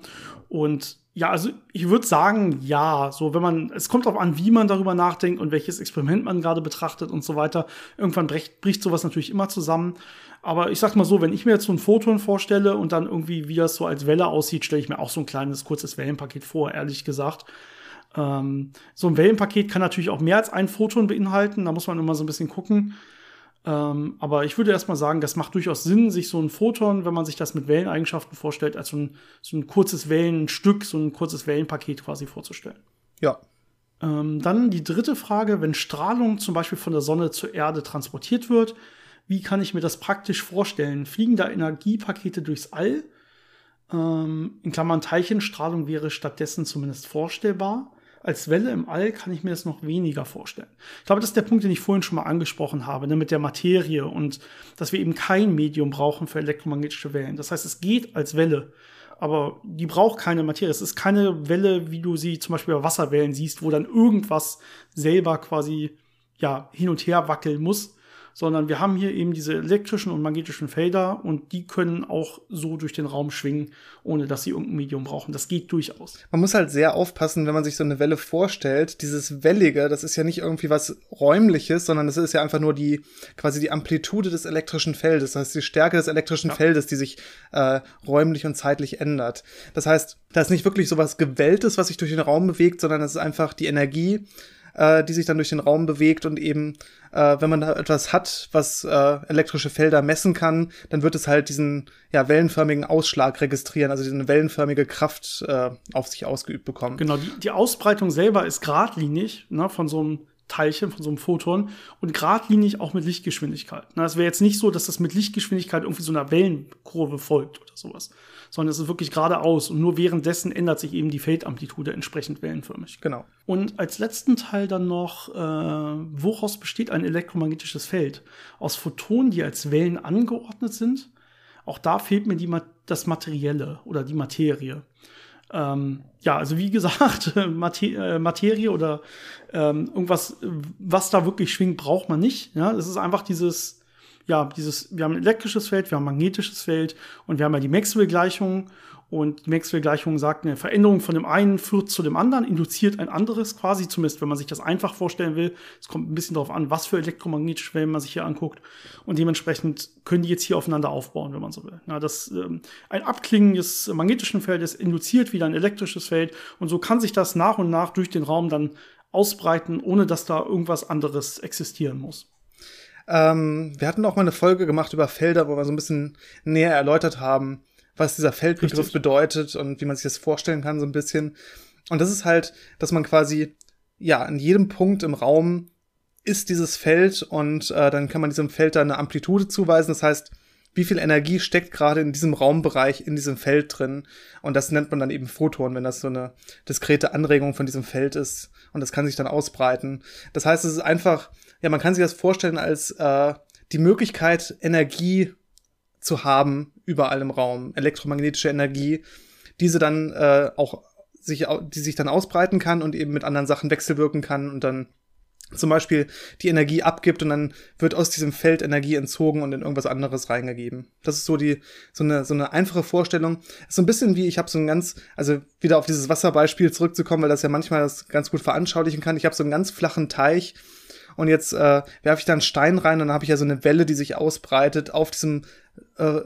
Und ja, also ich würde sagen, ja, so wenn man, es kommt darauf an, wie man darüber nachdenkt und welches Experiment man gerade betrachtet und so weiter. Irgendwann bricht, bricht sowas natürlich immer zusammen. Aber ich sag mal so, wenn ich mir jetzt so ein Photon vorstelle und dann irgendwie, wie das so als Welle aussieht, stelle ich mir auch so ein kleines, kurzes Wellenpaket vor, ehrlich gesagt. Ähm, so ein Wellenpaket kann natürlich auch mehr als ein Photon beinhalten. Da muss man immer so ein bisschen gucken. Ähm, aber ich würde erstmal sagen, das macht durchaus Sinn, sich so ein Photon, wenn man sich das mit Welleneigenschaften vorstellt, als so ein, so ein kurzes Wellenstück, so ein kurzes Wellenpaket quasi vorzustellen. Ja. Ähm, dann die dritte Frage, wenn Strahlung zum Beispiel von der Sonne zur Erde transportiert wird, wie kann ich mir das praktisch vorstellen? Fliegen da Energiepakete durchs All? Ähm, in Klammern Teilchenstrahlung wäre stattdessen zumindest vorstellbar als Welle im All kann ich mir das noch weniger vorstellen. Ich glaube, das ist der Punkt, den ich vorhin schon mal angesprochen habe, ne, mit der Materie und dass wir eben kein Medium brauchen für elektromagnetische Wellen. Das heißt, es geht als Welle, aber die braucht keine Materie. Es ist keine Welle, wie du sie zum Beispiel bei Wasserwellen siehst, wo dann irgendwas selber quasi ja hin und her wackeln muss, sondern wir haben hier eben diese elektrischen und magnetischen Felder und die können auch so durch den Raum schwingen, ohne dass sie irgendein Medium brauchen. Das geht durchaus. Man muss halt sehr aufpassen, wenn man sich so eine Welle vorstellt. Dieses Wellige, das ist ja nicht irgendwie was Räumliches, sondern das ist ja einfach nur die quasi die Amplitude des elektrischen Feldes, das heißt die Stärke des elektrischen ja. Feldes, die sich äh, räumlich und zeitlich ändert. Das heißt, da ist nicht wirklich so was Gewelltes, was sich durch den Raum bewegt, sondern es ist einfach die Energie, äh, die sich dann durch den Raum bewegt und eben, äh, wenn man da etwas hat, was äh, elektrische Felder messen kann, dann wird es halt diesen ja, wellenförmigen Ausschlag registrieren, also diese wellenförmige Kraft äh, auf sich ausgeübt bekommen. Genau, die, die Ausbreitung selber ist geradlinig ne, von so einem Teilchen, von so einem Photon und geradlinig auch mit Lichtgeschwindigkeit. Es wäre jetzt nicht so, dass das mit Lichtgeschwindigkeit irgendwie so einer Wellenkurve folgt oder sowas, sondern es ist wirklich geradeaus und nur währenddessen ändert sich eben die Feldamplitude entsprechend wellenförmig. Genau. Und als letzten Teil dann noch, äh, woraus besteht ein elektromagnetisches Feld? Aus Photonen, die als Wellen angeordnet sind. Auch da fehlt mir die, das Materielle oder die Materie. Ähm, ja, also wie gesagt, äh, Materie oder ähm, irgendwas, was da wirklich schwingt, braucht man nicht. Ja, es ist einfach dieses ja, dieses, wir haben ein elektrisches Feld, wir haben ein magnetisches Feld und wir haben ja die Maxwell-Gleichung. Und die Maxwell-Gleichung sagt, eine Veränderung von dem einen führt zu dem anderen, induziert ein anderes quasi, zumindest wenn man sich das einfach vorstellen will. Es kommt ein bisschen darauf an, was für elektromagnetische Wellen man sich hier anguckt. Und dementsprechend können die jetzt hier aufeinander aufbauen, wenn man so will. Ja, das, ähm, ein Abklingen des magnetischen Feldes induziert wieder ein elektrisches Feld. Und so kann sich das nach und nach durch den Raum dann ausbreiten, ohne dass da irgendwas anderes existieren muss. Ähm, wir hatten auch mal eine Folge gemacht über Felder, wo wir so ein bisschen näher erläutert haben, was dieser Feldbegriff Richtig. bedeutet und wie man sich das vorstellen kann, so ein bisschen. Und das ist halt, dass man quasi, ja, an jedem Punkt im Raum ist dieses Feld und äh, dann kann man diesem Feld da eine Amplitude zuweisen. Das heißt, wie viel Energie steckt gerade in diesem Raumbereich, in diesem Feld drin. Und das nennt man dann eben Photon, wenn das so eine diskrete Anregung von diesem Feld ist. Und das kann sich dann ausbreiten. Das heißt, es ist einfach ja, man kann sich das vorstellen als äh, die Möglichkeit, Energie zu haben überall im Raum, elektromagnetische Energie, diese dann äh, auch sich, die sich dann ausbreiten kann und eben mit anderen Sachen wechselwirken kann und dann zum Beispiel die Energie abgibt und dann wird aus diesem Feld Energie entzogen und in irgendwas anderes reingegeben. Das ist so die so eine so eine einfache Vorstellung. So ein bisschen wie ich habe so ein ganz also wieder auf dieses Wasserbeispiel zurückzukommen, weil das ja manchmal das ganz gut veranschaulichen kann. Ich habe so einen ganz flachen Teich und jetzt äh, werfe ich da einen Stein rein und dann habe ich ja so eine Welle, die sich ausbreitet auf diesem äh,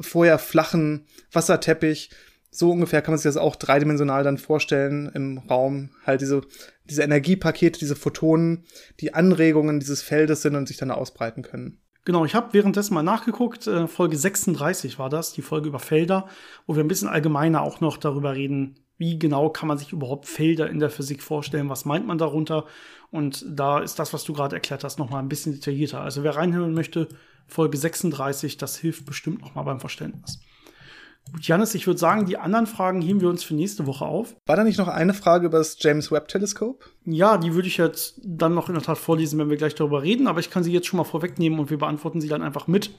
vorher flachen Wasserteppich. So ungefähr kann man sich das auch dreidimensional dann vorstellen im Raum. Halt diese, diese Energiepakete, diese Photonen, die Anregungen dieses Feldes sind und sich dann ausbreiten können. Genau, ich habe währenddessen mal nachgeguckt. Äh, Folge 36 war das, die Folge über Felder, wo wir ein bisschen allgemeiner auch noch darüber reden, wie genau kann man sich überhaupt Felder in der Physik vorstellen, was meint man darunter. Und da ist das, was du gerade erklärt hast, noch mal ein bisschen detaillierter. Also wer reinhören möchte, Folge 36, das hilft bestimmt noch mal beim Verständnis. Gut, Janis, ich würde sagen, die anderen Fragen heben wir uns für nächste Woche auf. War da nicht noch eine Frage über das James Webb Teleskop? Ja, die würde ich jetzt dann noch in der Tat vorlesen, wenn wir gleich darüber reden, aber ich kann sie jetzt schon mal vorwegnehmen und wir beantworten sie dann einfach mit.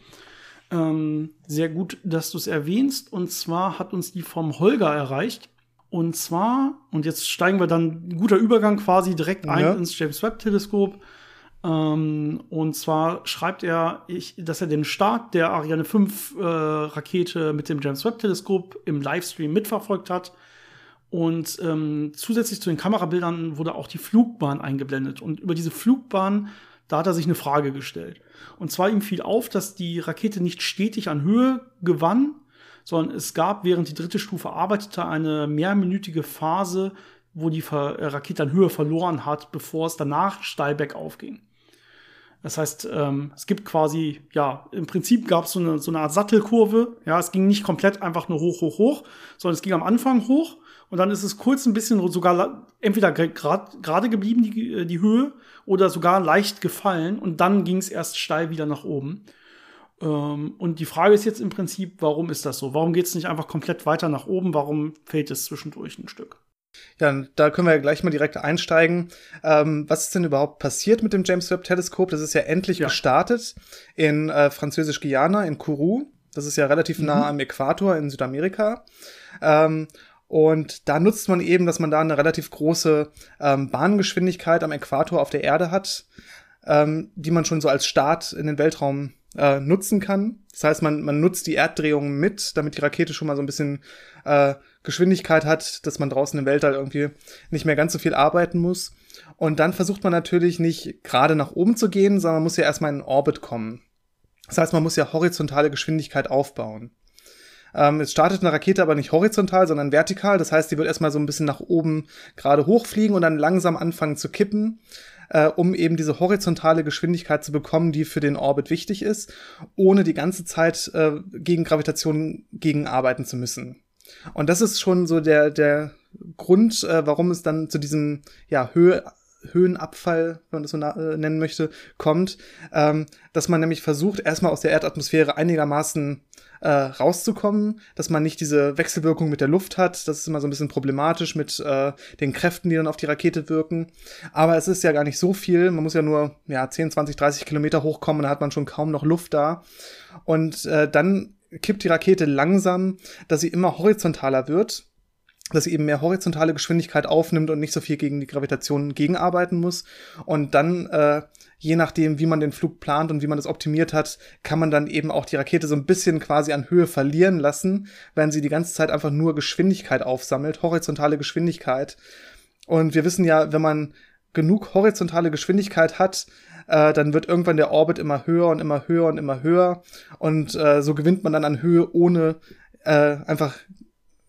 Ähm, sehr gut, dass du es erwähnst. Und zwar hat uns die vom Holger erreicht. Und zwar, und jetzt steigen wir dann, guter Übergang quasi direkt ein ja. ins James Webb Teleskop. Ähm, und zwar schreibt er, ich, dass er den Start der Ariane 5 äh, Rakete mit dem James Webb Teleskop im Livestream mitverfolgt hat. Und ähm, zusätzlich zu den Kamerabildern wurde auch die Flugbahn eingeblendet. Und über diese Flugbahn, da hat er sich eine Frage gestellt. Und zwar ihm fiel auf, dass die Rakete nicht stetig an Höhe gewann, sondern es gab, während die dritte Stufe arbeitete, eine mehrminütige Phase, wo die Rakete an Höhe verloren hat, bevor es danach steil bergauf ging. Das heißt, ähm, es gibt quasi, ja, im Prinzip gab es so eine, so eine Art Sattelkurve. Ja, es ging nicht komplett einfach nur hoch, hoch, hoch, sondern es ging am Anfang hoch und dann ist es kurz ein bisschen sogar entweder gerade grad, geblieben, die, äh, die Höhe, oder sogar leicht gefallen und dann ging es erst steil wieder nach oben. Ähm, und die Frage ist jetzt im Prinzip, warum ist das so? Warum geht es nicht einfach komplett weiter nach oben? Warum fällt es zwischendurch ein Stück? Ja, da können wir gleich mal direkt einsteigen. Ähm, was ist denn überhaupt passiert mit dem James Webb Teleskop? Das ist ja endlich ja. gestartet in äh, Französisch-Guyana, in Kourou. Das ist ja relativ mhm. nah am Äquator in Südamerika. Ähm, und da nutzt man eben, dass man da eine relativ große ähm, Bahngeschwindigkeit am Äquator auf der Erde hat, ähm, die man schon so als Start in den Weltraum äh, nutzen kann. Das heißt, man, man nutzt die Erddrehung mit, damit die Rakete schon mal so ein bisschen äh, Geschwindigkeit hat, dass man draußen im Weltall irgendwie nicht mehr ganz so viel arbeiten muss. Und dann versucht man natürlich nicht gerade nach oben zu gehen, sondern man muss ja erstmal in Orbit kommen. Das heißt, man muss ja horizontale Geschwindigkeit aufbauen. Ähm, jetzt startet eine Rakete aber nicht horizontal, sondern vertikal. Das heißt, die wird erstmal so ein bisschen nach oben gerade hochfliegen und dann langsam anfangen zu kippen, äh, um eben diese horizontale Geschwindigkeit zu bekommen, die für den Orbit wichtig ist, ohne die ganze Zeit äh, gegen Gravitation gegenarbeiten zu müssen. Und das ist schon so der, der Grund, äh, warum es dann zu diesem ja, Höhe, Höhenabfall, wenn man das so äh, nennen möchte, kommt, ähm, dass man nämlich versucht, erstmal aus der Erdatmosphäre einigermaßen äh, rauszukommen, dass man nicht diese Wechselwirkung mit der Luft hat. Das ist immer so ein bisschen problematisch mit äh, den Kräften, die dann auf die Rakete wirken. Aber es ist ja gar nicht so viel. Man muss ja nur ja, 10, 20, 30 Kilometer hochkommen, dann hat man schon kaum noch Luft da. Und äh, dann kippt die Rakete langsam, dass sie immer horizontaler wird, dass sie eben mehr horizontale Geschwindigkeit aufnimmt und nicht so viel gegen die Gravitation gegenarbeiten muss. Und dann, äh, je nachdem, wie man den Flug plant und wie man das optimiert hat, kann man dann eben auch die Rakete so ein bisschen quasi an Höhe verlieren lassen, wenn sie die ganze Zeit einfach nur Geschwindigkeit aufsammelt, horizontale Geschwindigkeit. Und wir wissen ja, wenn man genug horizontale Geschwindigkeit hat, äh, dann wird irgendwann der Orbit immer höher und immer höher und immer höher. Und äh, so gewinnt man dann an Höhe, ohne äh, einfach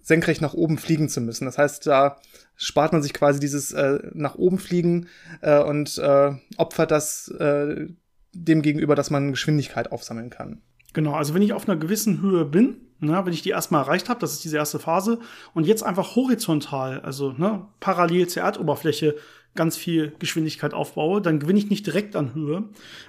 senkrecht nach oben fliegen zu müssen. Das heißt, da spart man sich quasi dieses äh, nach oben fliegen äh, und äh, opfert das äh, dem gegenüber, dass man Geschwindigkeit aufsammeln kann. Genau, also wenn ich auf einer gewissen Höhe bin, ne, wenn ich die erstmal erreicht habe, das ist diese erste Phase, und jetzt einfach horizontal, also ne, parallel zur Erdoberfläche ganz viel Geschwindigkeit aufbaue, dann gewinne ich nicht direkt an Höhe.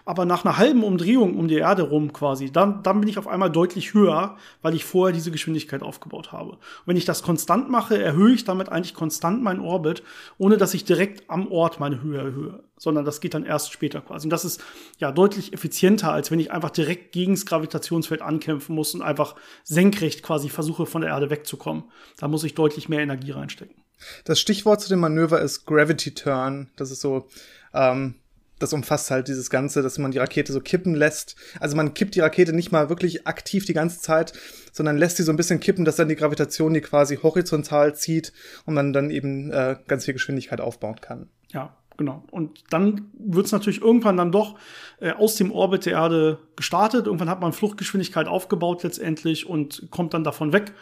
Aber nach einer halben Umdrehung um die Erde rum quasi, dann, dann bin ich auf einmal deutlich höher, weil ich vorher diese Geschwindigkeit aufgebaut habe. Und wenn ich das konstant mache, erhöhe ich damit eigentlich konstant meinen Orbit, ohne dass ich direkt am Ort meine Höhe erhöhe, sondern das geht dann erst später quasi. Und das ist ja deutlich effizienter, als wenn ich einfach direkt gegen das Gravitationsfeld ankämpfen muss und einfach senkrecht quasi versuche, von der Erde wegzukommen. Da muss ich deutlich mehr Energie reinstecken. Das Stichwort zu dem Manöver ist Gravity Turn. Das ist so, ähm, das umfasst halt dieses Ganze, dass man die Rakete so kippen lässt. Also man kippt die Rakete nicht mal wirklich aktiv die ganze Zeit, sondern lässt sie so ein bisschen kippen, dass dann die Gravitation die quasi horizontal zieht und man dann eben äh, ganz viel Geschwindigkeit aufbauen kann. Ja, genau. Und dann wird es natürlich irgendwann dann doch äh, aus dem Orbit der Erde gestartet. Irgendwann hat man Fluchtgeschwindigkeit aufgebaut letztendlich und kommt dann davon weg.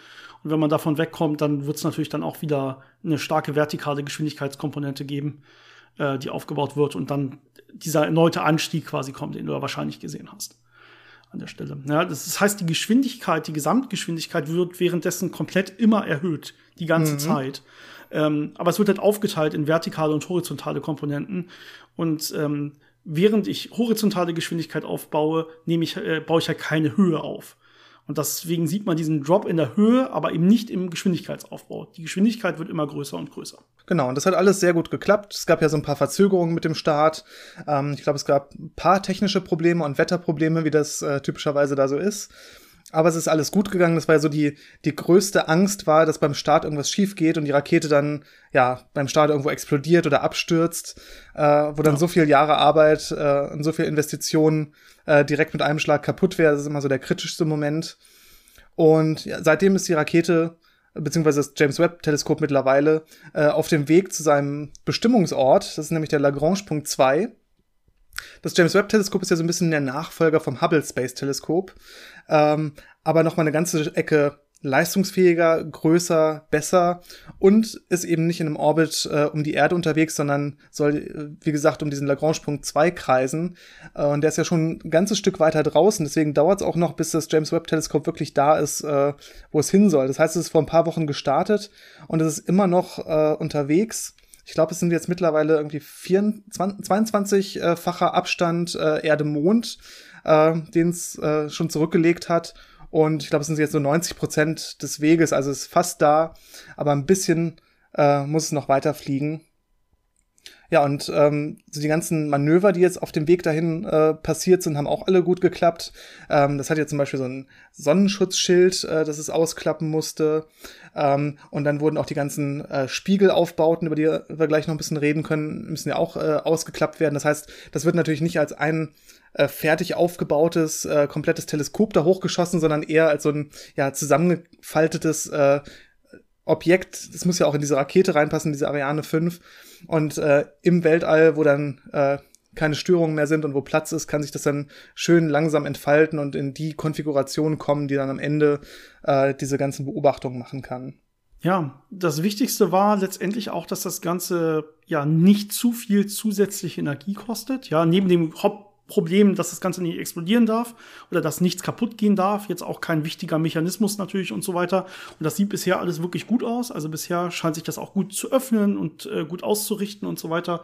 Und wenn man davon wegkommt, dann wird es natürlich dann auch wieder eine starke vertikale Geschwindigkeitskomponente geben, äh, die aufgebaut wird und dann dieser erneute Anstieg quasi kommt, den du ja wahrscheinlich gesehen hast. an der Stelle. Ja, das heißt, die Geschwindigkeit, die Gesamtgeschwindigkeit wird währenddessen komplett immer erhöht, die ganze mhm. Zeit. Ähm, aber es wird halt aufgeteilt in vertikale und horizontale Komponenten. Und ähm, während ich horizontale Geschwindigkeit aufbaue, nehme ich, äh, baue ich halt keine Höhe auf. Und deswegen sieht man diesen Drop in der Höhe, aber eben nicht im Geschwindigkeitsaufbau. Die Geschwindigkeit wird immer größer und größer. Genau, und das hat alles sehr gut geklappt. Es gab ja so ein paar Verzögerungen mit dem Start. Ähm, ich glaube, es gab ein paar technische Probleme und Wetterprobleme, wie das äh, typischerweise da so ist. Aber es ist alles gut gegangen. Das war ja so die, die größte Angst war, dass beim Start irgendwas schief geht und die Rakete dann, ja, beim Start irgendwo explodiert oder abstürzt, äh, wo dann ja. so viel Jahre Arbeit äh, und so viel Investitionen äh, direkt mit einem Schlag kaputt wäre. Das ist immer so der kritischste Moment. Und ja, seitdem ist die Rakete beziehungsweise das James Webb Teleskop mittlerweile äh, auf dem Weg zu seinem Bestimmungsort. Das ist nämlich der Lagrange Punkt 2. Das James Webb Teleskop ist ja so ein bisschen der Nachfolger vom Hubble Space Teleskop ähm, aber noch mal eine ganze Ecke leistungsfähiger, größer, besser und ist eben nicht in einem Orbit äh, um die Erde unterwegs, sondern soll, äh, wie gesagt, um diesen Lagrange-Punkt 2 kreisen. Äh, und der ist ja schon ein ganzes Stück weiter draußen. Deswegen dauert es auch noch, bis das James Webb-Teleskop wirklich da ist, äh, wo es hin soll. Das heißt, es ist vor ein paar Wochen gestartet und es ist immer noch äh, unterwegs. Ich glaube, es sind jetzt mittlerweile irgendwie 22-facher Abstand äh, Erde-Mond äh, den es äh, schon zurückgelegt hat. Und ich glaube, es sind jetzt so 90 Prozent des Weges, also es ist fast da, aber ein bisschen äh, muss es noch weiter fliegen. Ja, und ähm, so die ganzen Manöver, die jetzt auf dem Weg dahin äh, passiert sind, haben auch alle gut geklappt. Ähm, das hat jetzt zum Beispiel so ein Sonnenschutzschild, äh, das es ausklappen musste. Ähm, und dann wurden auch die ganzen äh, Spiegelaufbauten, über die wir gleich noch ein bisschen reden können, müssen ja auch äh, ausgeklappt werden. Das heißt, das wird natürlich nicht als ein äh, fertig aufgebautes, äh, komplettes Teleskop da hochgeschossen, sondern eher als so ein ja, zusammengefaltetes äh, Objekt. Das muss ja auch in diese Rakete reinpassen, diese Ariane 5. Und äh, im Weltall, wo dann äh, keine Störungen mehr sind und wo Platz ist, kann sich das dann schön langsam entfalten und in die Konfiguration kommen, die dann am Ende äh, diese ganzen Beobachtungen machen kann. Ja, das Wichtigste war letztendlich auch, dass das Ganze ja nicht zu viel zusätzliche Energie kostet. Ja, neben dem Haupt Problem, dass das Ganze nicht explodieren darf oder dass nichts kaputt gehen darf. Jetzt auch kein wichtiger Mechanismus natürlich und so weiter. Und das sieht bisher alles wirklich gut aus. Also bisher scheint sich das auch gut zu öffnen und äh, gut auszurichten und so weiter.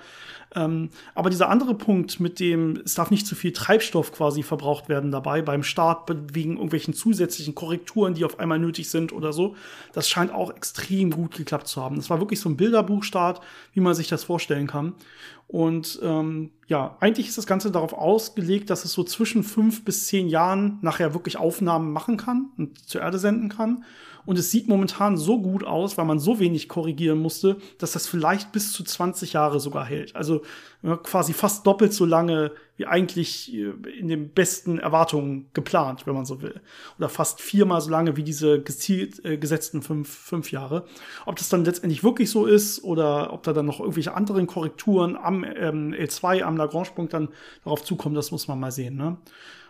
Ähm, aber dieser andere Punkt mit dem, es darf nicht zu viel Treibstoff quasi verbraucht werden dabei beim Start wegen irgendwelchen zusätzlichen Korrekturen, die auf einmal nötig sind oder so. Das scheint auch extrem gut geklappt zu haben. Das war wirklich so ein Bilderbuchstart, wie man sich das vorstellen kann. Und ähm, ja, eigentlich ist das Ganze darauf ausgelegt, dass es so zwischen fünf bis zehn Jahren nachher wirklich Aufnahmen machen kann und zur Erde senden kann. Und es sieht momentan so gut aus, weil man so wenig korrigieren musste, dass das vielleicht bis zu 20 Jahre sogar hält. Also quasi fast doppelt so lange wie eigentlich äh, in den besten Erwartungen geplant, wenn man so will. Oder fast viermal so lange wie diese gezielt äh, gesetzten fünf, fünf Jahre. Ob das dann letztendlich wirklich so ist oder ob da dann noch irgendwelche anderen Korrekturen am ähm, L2, am Lagrange-Punkt dann darauf zukommen, das muss man mal sehen. Ne?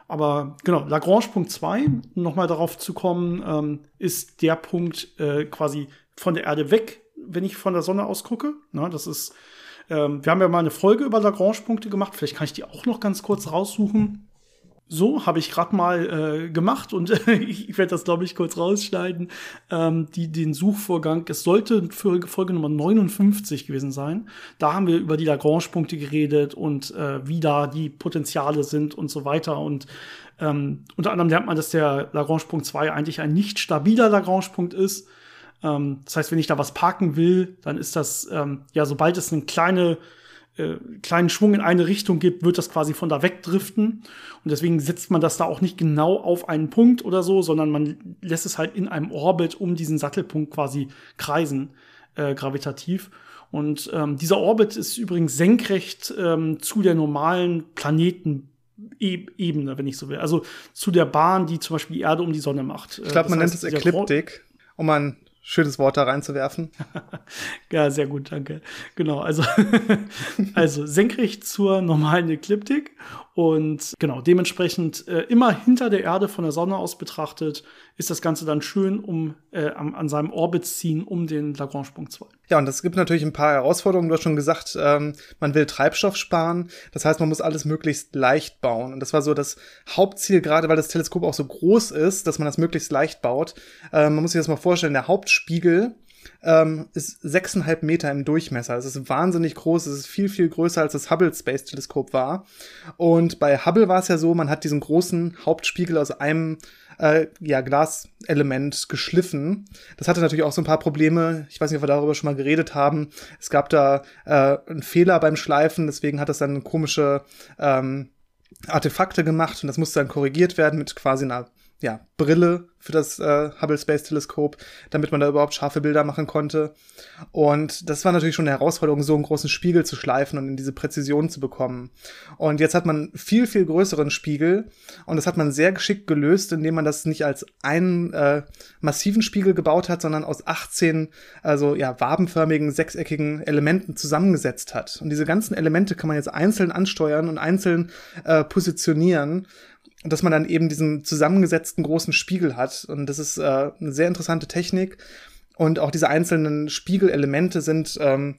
Aber genau, Lagrange Punkt 2, nochmal darauf zu kommen, ähm, ist der Punkt äh, quasi von der Erde weg, wenn ich von der Sonne aus gucke. Na, das ist, ähm, wir haben ja mal eine Folge über Lagrange-Punkte gemacht, vielleicht kann ich die auch noch ganz kurz raussuchen. So, habe ich gerade mal äh, gemacht und ich werde das, glaube ich, kurz rausschneiden. Ähm, die, den Suchvorgang, es sollte für Folge Nummer 59 gewesen sein. Da haben wir über die Lagrange-Punkte geredet und äh, wie da die Potenziale sind und so weiter. Und ähm, unter anderem lernt man, dass der Lagrange-Punkt 2 eigentlich ein nicht stabiler Lagrange-Punkt ist. Ähm, das heißt, wenn ich da was parken will, dann ist das, ähm, ja, sobald es eine kleine äh, kleinen Schwung in eine Richtung gibt, wird das quasi von da wegdriften. Und deswegen setzt man das da auch nicht genau auf einen Punkt oder so, sondern man lässt es halt in einem Orbit um diesen Sattelpunkt quasi kreisen, äh, gravitativ. Und ähm, dieser Orbit ist übrigens senkrecht ähm, zu der normalen Planeten-Ebene, wenn ich so will. Also zu der Bahn, die zum Beispiel die Erde um die Sonne macht. Ich glaube, man heißt, nennt es Ekliptik, um ein schönes Wort da reinzuwerfen. ja, sehr gut, danke. Genau, also, also senkrecht zur normalen Ekliptik Und genau, dementsprechend äh, immer hinter der Erde von der Sonne aus betrachtet, ist das Ganze dann schön um äh, an, an seinem Orbit ziehen um den Lagrange-Punkt 2. Ja, und es gibt natürlich ein paar Herausforderungen. Du hast schon gesagt, ähm, man will Treibstoff sparen. Das heißt, man muss alles möglichst leicht bauen. Und das war so das Hauptziel, gerade weil das Teleskop auch so groß ist, dass man das möglichst leicht baut. Ähm, man muss sich das mal vorstellen, der Hauptspiegel ähm, ist sechseinhalb Meter im Durchmesser. Es ist wahnsinnig groß. Es ist viel, viel größer als das Hubble Space Teleskop war. Und bei Hubble war es ja so, man hat diesen großen Hauptspiegel aus einem äh, ja, Glaselement geschliffen. Das hatte natürlich auch so ein paar Probleme. Ich weiß nicht, ob wir darüber schon mal geredet haben. Es gab da äh, einen Fehler beim Schleifen, deswegen hat das dann komische ähm, Artefakte gemacht und das musste dann korrigiert werden mit quasi einer ja, Brille für das äh, Hubble Space Teleskop, damit man da überhaupt scharfe Bilder machen konnte. Und das war natürlich schon eine Herausforderung, so einen großen Spiegel zu schleifen und in diese Präzision zu bekommen. Und jetzt hat man viel, viel größeren Spiegel und das hat man sehr geschickt gelöst, indem man das nicht als einen äh, massiven Spiegel gebaut hat, sondern aus 18, also ja, wabenförmigen, sechseckigen Elementen zusammengesetzt hat. Und diese ganzen Elemente kann man jetzt einzeln ansteuern und einzeln äh, positionieren dass man dann eben diesen zusammengesetzten großen Spiegel hat. Und das ist äh, eine sehr interessante Technik. Und auch diese einzelnen Spiegelelemente sind ähm,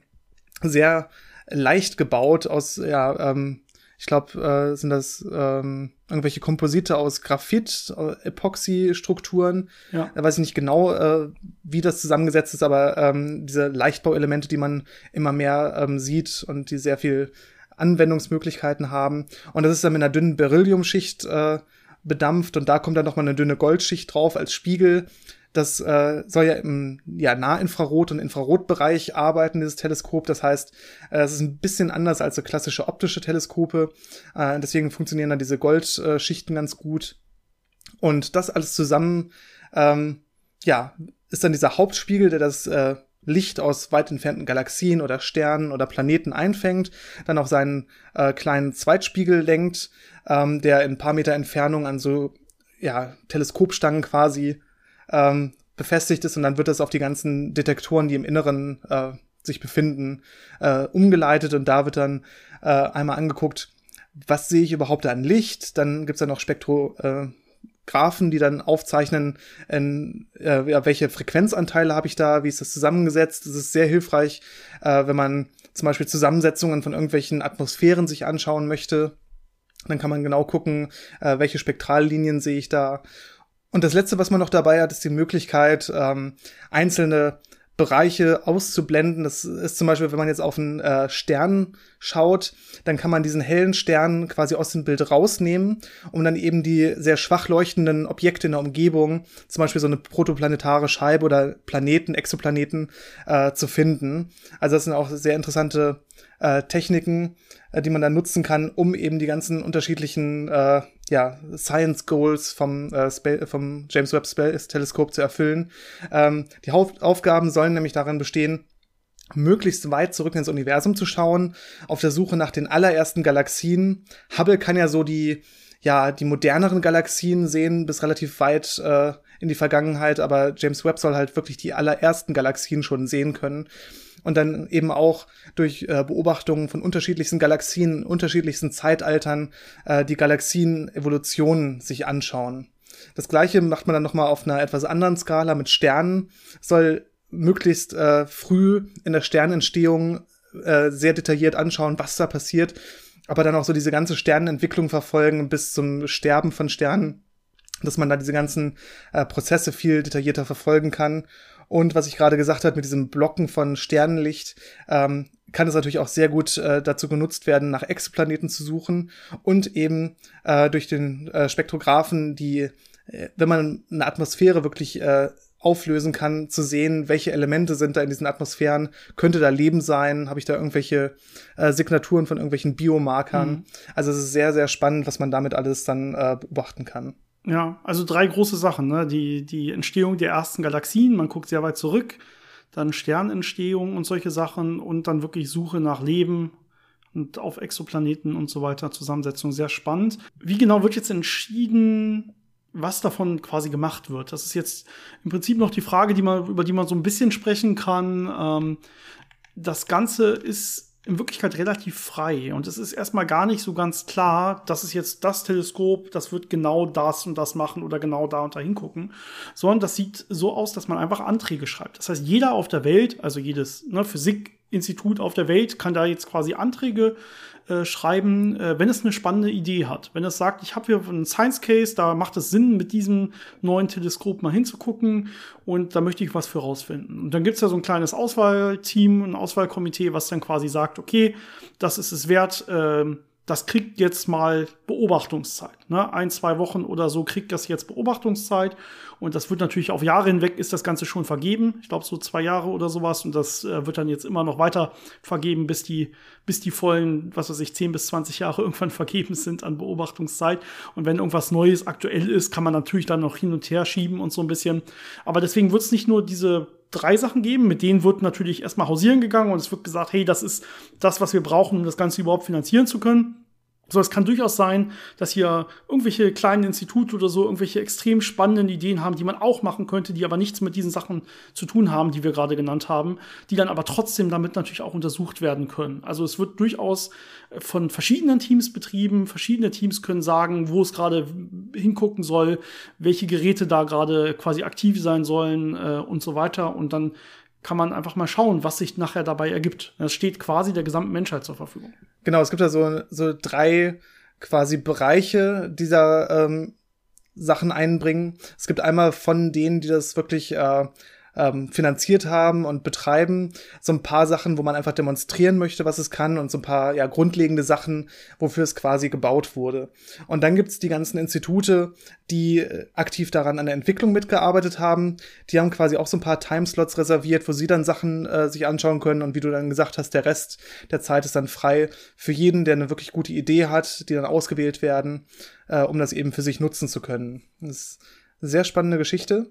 sehr leicht gebaut aus, ja, ähm, ich glaube, äh, sind das ähm, irgendwelche Komposite aus Graphit, äh, Epoxy-Strukturen. Ja. Da weiß ich nicht genau, äh, wie das zusammengesetzt ist, aber ähm, diese Leichtbauelemente, die man immer mehr ähm, sieht und die sehr viel Anwendungsmöglichkeiten haben. Und das ist dann mit einer dünnen Berylliumschicht äh, bedampft und da kommt dann nochmal eine dünne Goldschicht drauf als Spiegel. Das äh, soll ja im ja, Nahinfrarot- und Infrarotbereich arbeiten, dieses Teleskop. Das heißt, äh, es ist ein bisschen anders als so klassische optische Teleskope. Äh, deswegen funktionieren dann diese Goldschichten ganz gut. Und das alles zusammen, ähm, ja, ist dann dieser Hauptspiegel, der das äh, Licht aus weit entfernten Galaxien oder Sternen oder Planeten einfängt, dann auf seinen äh, kleinen Zweitspiegel lenkt, ähm, der in ein paar Meter Entfernung an so ja, Teleskopstangen quasi ähm, befestigt ist und dann wird das auf die ganzen Detektoren, die im Inneren äh, sich befinden, äh, umgeleitet und da wird dann äh, einmal angeguckt, was sehe ich überhaupt an Licht, dann gibt's da noch Spektro, äh, Graphen, die dann aufzeichnen, in, äh, ja, welche Frequenzanteile habe ich da, wie ist das zusammengesetzt. Das ist sehr hilfreich, äh, wenn man zum Beispiel Zusammensetzungen von irgendwelchen Atmosphären sich anschauen möchte. Dann kann man genau gucken, äh, welche Spektrallinien sehe ich da. Und das letzte, was man noch dabei hat, ist die Möglichkeit, ähm, einzelne Bereiche auszublenden. Das ist zum Beispiel, wenn man jetzt auf einen äh, Stern schaut, dann kann man diesen hellen Stern quasi aus dem Bild rausnehmen, um dann eben die sehr schwach leuchtenden Objekte in der Umgebung, zum Beispiel so eine protoplanetare Scheibe oder Planeten, Exoplaneten, äh, zu finden. Also das sind auch sehr interessante äh, Techniken, äh, die man dann nutzen kann, um eben die ganzen unterschiedlichen äh, ja, Science Goals vom, äh, vom James Webb Space Teleskop zu erfüllen. Ähm, die Hauptaufgaben sollen nämlich darin bestehen, möglichst weit zurück ins Universum zu schauen, auf der Suche nach den allerersten Galaxien. Hubble kann ja so die, ja, die moderneren Galaxien sehen, bis relativ weit äh, in die Vergangenheit, aber James Webb soll halt wirklich die allerersten Galaxien schon sehen können und dann eben auch durch äh, Beobachtungen von unterschiedlichsten Galaxien, unterschiedlichsten Zeitaltern äh, die Galaxien-Evolution sich anschauen. Das gleiche macht man dann nochmal auf einer etwas anderen Skala mit Sternen. Soll möglichst äh, früh in der Sternentstehung äh, sehr detailliert anschauen, was da passiert, aber dann auch so diese ganze Sternenentwicklung verfolgen bis zum Sterben von Sternen, dass man da diese ganzen äh, Prozesse viel detaillierter verfolgen kann und was ich gerade gesagt habe mit diesem Blocken von Sternenlicht, ähm, kann es natürlich auch sehr gut äh, dazu genutzt werden, nach Exoplaneten zu suchen und eben äh, durch den äh, Spektrographen, die, äh, wenn man eine Atmosphäre wirklich äh, auflösen kann, zu sehen, welche Elemente sind da in diesen Atmosphären, könnte da Leben sein, habe ich da irgendwelche äh, Signaturen von irgendwelchen Biomarkern. Mhm. Also es ist sehr, sehr spannend, was man damit alles dann äh, beobachten kann. Ja, also drei große Sachen. Ne? Die, die Entstehung der ersten Galaxien, man guckt sehr weit zurück, dann Sternentstehung und solche Sachen und dann wirklich Suche nach Leben und auf Exoplaneten und so weiter, Zusammensetzung, sehr spannend. Wie genau wird jetzt entschieden, was davon quasi gemacht wird? Das ist jetzt im Prinzip noch die Frage, die man, über die man so ein bisschen sprechen kann. Ähm, das Ganze ist in Wirklichkeit relativ frei und es ist erstmal gar nicht so ganz klar, das ist jetzt das Teleskop, das wird genau das und das machen oder genau da und da hingucken, sondern das sieht so aus, dass man einfach Anträge schreibt. Das heißt, jeder auf der Welt, also jedes ne, Physikinstitut auf der Welt kann da jetzt quasi Anträge äh, schreiben, äh, wenn es eine spannende Idee hat. Wenn es sagt, ich habe hier einen Science Case, da macht es Sinn, mit diesem neuen Teleskop mal hinzugucken und da möchte ich was für rausfinden. Und dann gibt es ja so ein kleines Auswahlteam, ein Auswahlkomitee, was dann quasi sagt, okay, das ist es wert, äh, das kriegt jetzt mal Beobachtungszeit. Ne? Ein, zwei Wochen oder so kriegt das jetzt Beobachtungszeit. Und das wird natürlich auf Jahre hinweg ist das Ganze schon vergeben. Ich glaube so zwei Jahre oder sowas. Und das äh, wird dann jetzt immer noch weiter vergeben, bis die, bis die vollen, was weiß ich, 10 bis 20 Jahre irgendwann vergeben sind an Beobachtungszeit. Und wenn irgendwas Neues aktuell ist, kann man natürlich dann noch hin und her schieben und so ein bisschen. Aber deswegen wird es nicht nur diese drei Sachen geben. Mit denen wird natürlich erstmal hausieren gegangen und es wird gesagt, hey, das ist das, was wir brauchen, um das Ganze überhaupt finanzieren zu können. So, es kann durchaus sein, dass hier irgendwelche kleinen Institute oder so irgendwelche extrem spannenden Ideen haben, die man auch machen könnte, die aber nichts mit diesen Sachen zu tun haben, die wir gerade genannt haben, die dann aber trotzdem damit natürlich auch untersucht werden können. Also es wird durchaus von verschiedenen Teams betrieben. Verschiedene Teams können sagen, wo es gerade hingucken soll, welche Geräte da gerade quasi aktiv sein sollen äh, und so weiter. Und dann kann man einfach mal schauen, was sich nachher dabei ergibt. Das steht quasi der gesamten Menschheit zur Verfügung. Genau, es gibt da so, so drei quasi Bereiche dieser ähm, Sachen einbringen. Es gibt einmal von denen, die das wirklich äh, ähm, finanziert haben und betreiben. So ein paar Sachen, wo man einfach demonstrieren möchte, was es kann und so ein paar ja, grundlegende Sachen, wofür es quasi gebaut wurde. Und dann gibt's die ganzen Institute, die äh, aktiv daran an der Entwicklung mitgearbeitet haben. Die haben quasi auch so ein paar Timeslots reserviert, wo sie dann Sachen äh, sich anschauen können. Und wie du dann gesagt hast, der Rest der Zeit ist dann frei für jeden, der eine wirklich gute Idee hat, die dann ausgewählt werden, äh, um das eben für sich nutzen zu können. Das ist eine sehr spannende Geschichte.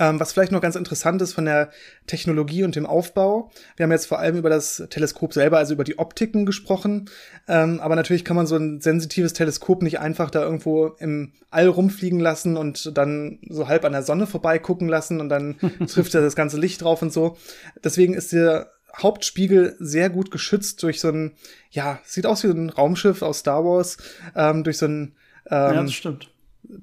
Ähm, was vielleicht noch ganz interessant ist von der Technologie und dem Aufbau. Wir haben jetzt vor allem über das Teleskop selber, also über die Optiken gesprochen. Ähm, aber natürlich kann man so ein sensitives Teleskop nicht einfach da irgendwo im All rumfliegen lassen und dann so halb an der Sonne vorbeigucken lassen und dann trifft er das ganze Licht drauf und so. Deswegen ist der Hauptspiegel sehr gut geschützt durch so ein, ja, sieht aus wie ein Raumschiff aus Star Wars, ähm, durch so ein, ähm, ja, das stimmt.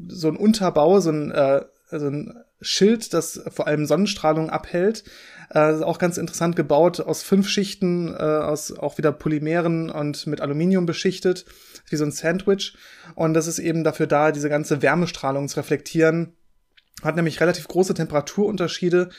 so ein Unterbau, so ein, äh, so ein Schild, das vor allem Sonnenstrahlung abhält. Äh, auch ganz interessant gebaut aus fünf Schichten, äh, aus auch wieder Polymeren und mit Aluminium beschichtet, wie so ein Sandwich. Und das ist eben dafür da, diese ganze Wärmestrahlung zu reflektieren. Hat nämlich relativ große Temperaturunterschiede.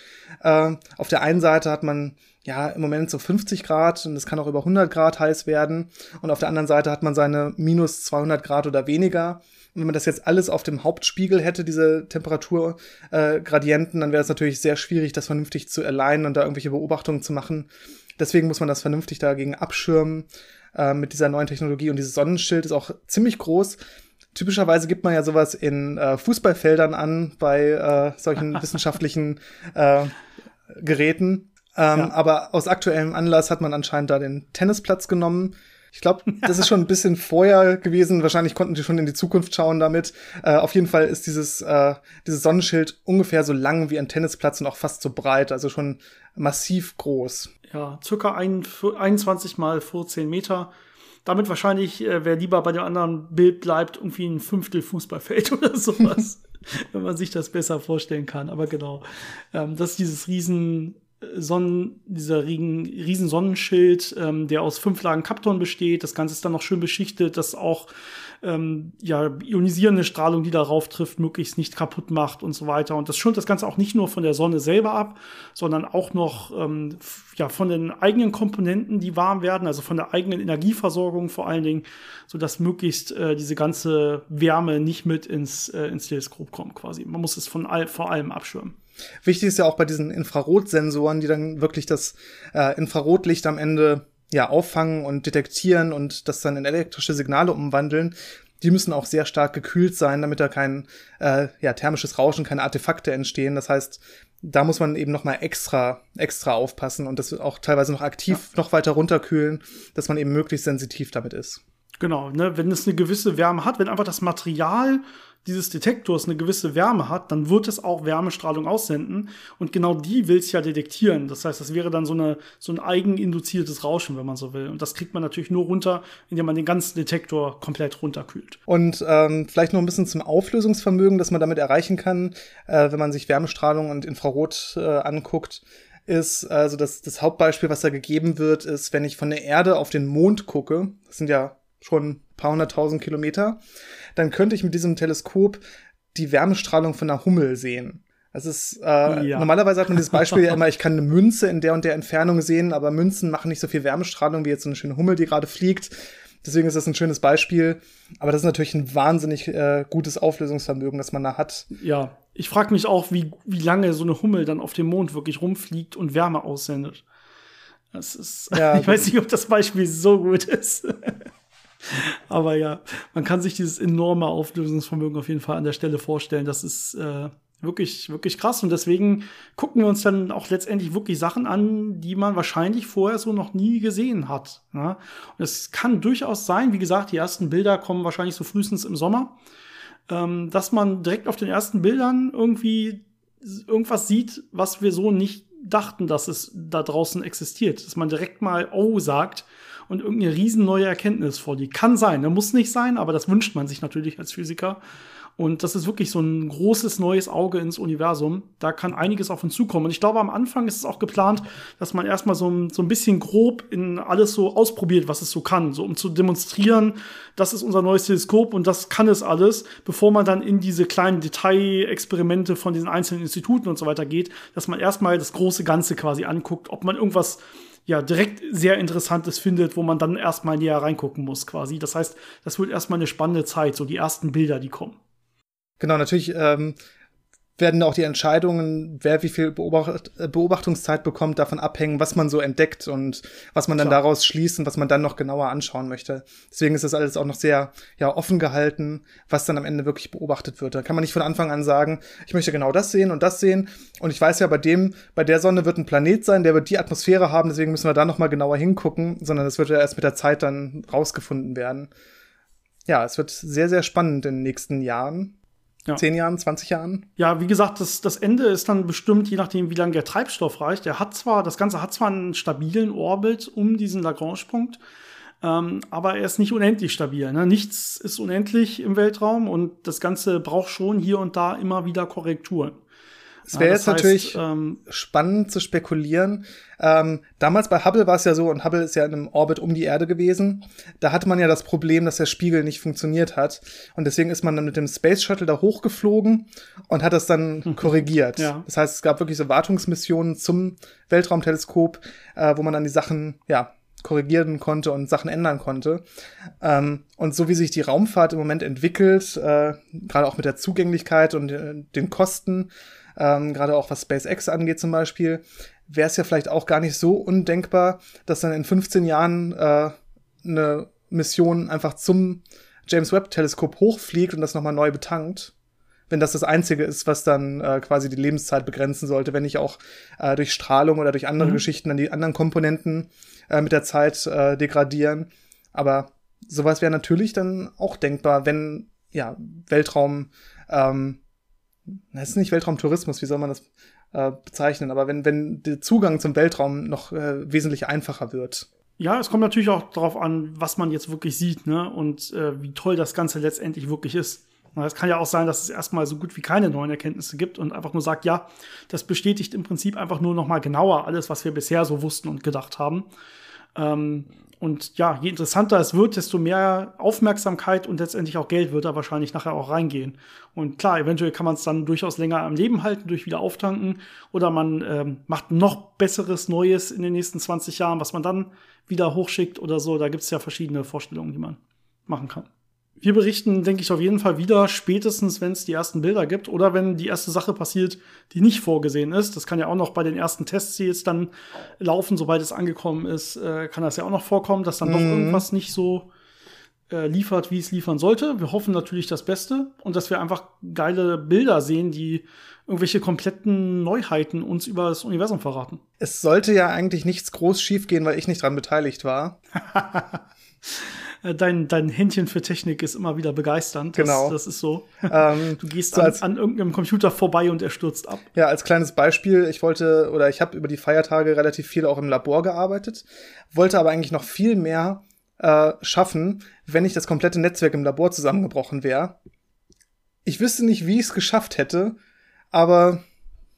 Äh, auf der einen Seite hat man ja im Moment so 50 Grad und es kann auch über 100 Grad heiß werden. Und auf der anderen Seite hat man seine minus 200 Grad oder weniger. Wenn man das jetzt alles auf dem Hauptspiegel hätte, diese Temperaturgradienten, äh, dann wäre es natürlich sehr schwierig, das vernünftig zu alignen und da irgendwelche Beobachtungen zu machen. Deswegen muss man das vernünftig dagegen abschirmen äh, mit dieser neuen Technologie. Und dieses Sonnenschild ist auch ziemlich groß. Typischerweise gibt man ja sowas in äh, Fußballfeldern an bei äh, solchen wissenschaftlichen äh, Geräten. Ähm, ja. Aber aus aktuellem Anlass hat man anscheinend da den Tennisplatz genommen ich glaube, das ist schon ein bisschen vorher gewesen. Wahrscheinlich konnten die schon in die Zukunft schauen damit. Äh, auf jeden Fall ist dieses, äh, dieses Sonnenschild ungefähr so lang wie ein Tennisplatz und auch fast so breit, also schon massiv groß. Ja, circa ein, 21 mal 14 Meter. Damit wahrscheinlich, äh, wer lieber bei dem anderen Bild bleibt, irgendwie ein Fünftel Fußballfeld oder sowas. wenn man sich das besser vorstellen kann. Aber genau, ähm, das ist dieses riesen Sonnen, dieser riesen, riesen Sonnenschild, ähm, der aus fünf Lagen Kapton besteht. Das Ganze ist dann noch schön beschichtet, dass auch ähm, ja, ionisierende Strahlung, die darauf trifft, möglichst nicht kaputt macht und so weiter. Und das schirmt das Ganze auch nicht nur von der Sonne selber ab, sondern auch noch ähm, ja, von den eigenen Komponenten, die warm werden, also von der eigenen Energieversorgung vor allen Dingen, sodass möglichst äh, diese ganze Wärme nicht mit ins, äh, ins Teleskop kommt quasi. Man muss es von all, vor allem abschirmen. Wichtig ist ja auch bei diesen Infrarotsensoren, die dann wirklich das äh, Infrarotlicht am Ende ja auffangen und detektieren und das dann in elektrische Signale umwandeln. Die müssen auch sehr stark gekühlt sein, damit da kein äh, ja, thermisches Rauschen, keine Artefakte entstehen. Das heißt, da muss man eben noch mal extra extra aufpassen und das auch teilweise noch aktiv ja. noch weiter runterkühlen, dass man eben möglichst sensitiv damit ist. Genau, ne, wenn es eine gewisse Wärme hat, wenn einfach das Material dieses Detektors eine gewisse Wärme hat, dann wird es auch Wärmestrahlung aussenden. Und genau die will es ja detektieren. Das heißt, das wäre dann so, eine, so ein eigeninduziertes Rauschen, wenn man so will. Und das kriegt man natürlich nur runter, indem man den ganzen Detektor komplett runterkühlt. Und ähm, vielleicht noch ein bisschen zum Auflösungsvermögen, das man damit erreichen kann, äh, wenn man sich Wärmestrahlung und Infrarot äh, anguckt ist, also das, das Hauptbeispiel, was da gegeben wird, ist, wenn ich von der Erde auf den Mond gucke, das sind ja schon ein paar hunderttausend Kilometer, dann könnte ich mit diesem Teleskop die Wärmestrahlung von einer Hummel sehen. Das ist, äh, ja. normalerweise hat man dieses Beispiel ja immer, ich kann eine Münze in der und der Entfernung sehen, aber Münzen machen nicht so viel Wärmestrahlung wie jetzt so eine schöne Hummel, die gerade fliegt. Deswegen ist das ein schönes Beispiel. Aber das ist natürlich ein wahnsinnig äh, gutes Auflösungsvermögen, das man da hat. Ja, ich frage mich auch, wie, wie lange so eine Hummel dann auf dem Mond wirklich rumfliegt und Wärme aussendet. Das ist, ja, ich weiß nicht, ob das Beispiel so gut ist. Aber ja, man kann sich dieses enorme Auflösungsvermögen auf jeden Fall an der Stelle vorstellen. Das ist äh, wirklich, wirklich krass. Und deswegen gucken wir uns dann auch letztendlich wirklich Sachen an, die man wahrscheinlich vorher so noch nie gesehen hat. Ne? Und es kann durchaus sein, wie gesagt, die ersten Bilder kommen wahrscheinlich so frühestens im Sommer, ähm, dass man direkt auf den ersten Bildern irgendwie irgendwas sieht, was wir so nicht dachten, dass es da draußen existiert. Dass man direkt mal Oh sagt und irgendeine riesen neue Erkenntnis vorliegt. Kann sein, ne? muss nicht sein, aber das wünscht man sich natürlich als Physiker. Und das ist wirklich so ein großes neues Auge ins Universum. Da kann einiges auf uns zukommen. Und ich glaube, am Anfang ist es auch geplant, dass man erstmal so, ein, so ein bisschen grob in alles so ausprobiert, was es so kann. So um zu demonstrieren, das ist unser neues Teleskop und das kann es alles, bevor man dann in diese kleinen Detailexperimente von diesen einzelnen Instituten und so weiter geht, dass man erstmal das große Ganze quasi anguckt, ob man irgendwas ja, direkt sehr Interessantes findet, wo man dann erstmal näher reingucken muss, quasi. Das heißt, das wird erstmal eine spannende Zeit, so die ersten Bilder, die kommen. Genau, natürlich ähm, werden auch die Entscheidungen, wer wie viel Beobacht Beobachtungszeit bekommt, davon abhängen, was man so entdeckt und was man dann Klar. daraus schließt und was man dann noch genauer anschauen möchte. Deswegen ist das alles auch noch sehr ja, offen gehalten, was dann am Ende wirklich beobachtet wird. Da kann man nicht von Anfang an sagen, ich möchte genau das sehen und das sehen. Und ich weiß ja, bei dem, bei der Sonne wird ein Planet sein, der wird die Atmosphäre haben, deswegen müssen wir da noch mal genauer hingucken, sondern das wird ja erst mit der Zeit dann rausgefunden werden. Ja, es wird sehr, sehr spannend in den nächsten Jahren. Ja. 10 Jahren, 20 Jahren? Ja, wie gesagt, das, das Ende ist dann bestimmt, je nachdem, wie lange der Treibstoff reicht. Der hat zwar, das Ganze hat zwar einen stabilen Orbit um diesen Lagrange-Punkt, ähm, aber er ist nicht unendlich stabil. Ne? Nichts ist unendlich im Weltraum und das Ganze braucht schon hier und da immer wieder Korrekturen. Es wäre ja, jetzt heißt, natürlich ähm, spannend zu spekulieren. Ähm, damals bei Hubble war es ja so, und Hubble ist ja in einem Orbit um die Erde gewesen. Da hatte man ja das Problem, dass der Spiegel nicht funktioniert hat. Und deswegen ist man dann mit dem Space Shuttle da hochgeflogen und hat das dann mhm. korrigiert. Ja. Das heißt, es gab wirklich so Wartungsmissionen zum Weltraumteleskop, äh, wo man dann die Sachen, ja, korrigieren konnte und Sachen ändern konnte. Ähm, und so wie sich die Raumfahrt im Moment entwickelt, äh, gerade auch mit der Zugänglichkeit und äh, den Kosten, ähm, gerade auch was SpaceX angeht zum Beispiel, wäre es ja vielleicht auch gar nicht so undenkbar, dass dann in 15 Jahren äh, eine Mission einfach zum James Webb Teleskop hochfliegt und das nochmal neu betankt. Wenn das das Einzige ist, was dann äh, quasi die Lebenszeit begrenzen sollte, wenn nicht auch äh, durch Strahlung oder durch andere mhm. Geschichten dann die anderen Komponenten äh, mit der Zeit äh, degradieren. Aber sowas wäre natürlich dann auch denkbar, wenn ja Weltraum ähm, das ist nicht Weltraumtourismus, wie soll man das äh, bezeichnen, aber wenn, wenn der Zugang zum Weltraum noch äh, wesentlich einfacher wird. Ja, es kommt natürlich auch darauf an, was man jetzt wirklich sieht, ne? Und äh, wie toll das Ganze letztendlich wirklich ist. Es kann ja auch sein, dass es erstmal so gut wie keine neuen Erkenntnisse gibt und einfach nur sagt, ja, das bestätigt im Prinzip einfach nur noch mal genauer alles, was wir bisher so wussten und gedacht haben. Ähm, und ja, je interessanter es wird, desto mehr Aufmerksamkeit und letztendlich auch Geld wird da wahrscheinlich nachher auch reingehen. Und klar, eventuell kann man es dann durchaus länger am Leben halten, durch wieder auftanken. Oder man ähm, macht noch besseres Neues in den nächsten 20 Jahren, was man dann wieder hochschickt oder so. Da gibt es ja verschiedene Vorstellungen, die man machen kann. Wir berichten, denke ich, auf jeden Fall wieder, spätestens, wenn es die ersten Bilder gibt oder wenn die erste Sache passiert, die nicht vorgesehen ist. Das kann ja auch noch bei den ersten Tests, die jetzt dann laufen, sobald es angekommen ist, äh, kann das ja auch noch vorkommen, dass dann mhm. doch irgendwas nicht so äh, liefert, wie es liefern sollte. Wir hoffen natürlich das Beste und dass wir einfach geile Bilder sehen, die irgendwelche kompletten Neuheiten uns über das Universum verraten. Es sollte ja eigentlich nichts groß schiefgehen, weil ich nicht dran beteiligt war. äh, dein, dein Händchen für Technik ist immer wieder begeisternd. Das, genau. Das ist so. Ähm, du gehst so an, an, irgendeinem Computer vorbei und er stürzt ab. Ja, als kleines Beispiel, ich wollte oder ich habe über die Feiertage relativ viel auch im Labor gearbeitet, wollte aber eigentlich noch viel mehr äh, schaffen, wenn nicht das komplette Netzwerk im Labor zusammengebrochen wäre. Ich wüsste nicht, wie ich es geschafft hätte, aber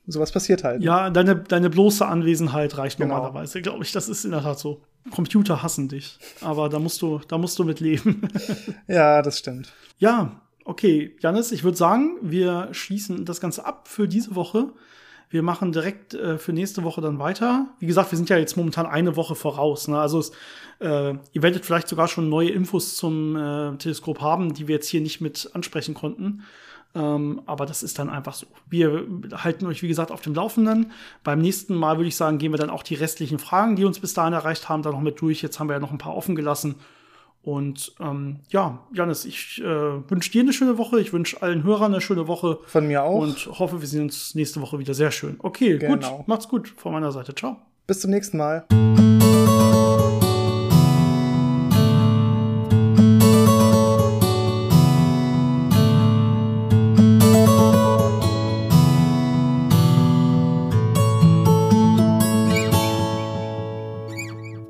sowas passiert halt. Ja, deine, deine bloße Anwesenheit reicht genau. normalerweise, glaube ich. Das ist in der Tat so. Computer hassen dich, aber da musst du, da musst du mit leben. ja, das stimmt. Ja, okay, Janis, ich würde sagen, wir schließen das Ganze ab für diese Woche. Wir machen direkt äh, für nächste Woche dann weiter. Wie gesagt, wir sind ja jetzt momentan eine Woche voraus. Ne? Also es, äh, ihr werdet vielleicht sogar schon neue Infos zum äh, Teleskop haben, die wir jetzt hier nicht mit ansprechen konnten. Ähm, aber das ist dann einfach so. Wir halten euch, wie gesagt, auf dem Laufenden. Beim nächsten Mal würde ich sagen, gehen wir dann auch die restlichen Fragen, die uns bis dahin erreicht haben, dann noch mit durch. Jetzt haben wir ja noch ein paar offen gelassen. Und ähm, ja, Janis, ich äh, wünsche dir eine schöne Woche. Ich wünsche allen Hörern eine schöne Woche. Von mir auch. Und hoffe, wir sehen uns nächste Woche wieder sehr schön. Okay, genau. gut. Macht's gut von meiner Seite. Ciao. Bis zum nächsten Mal.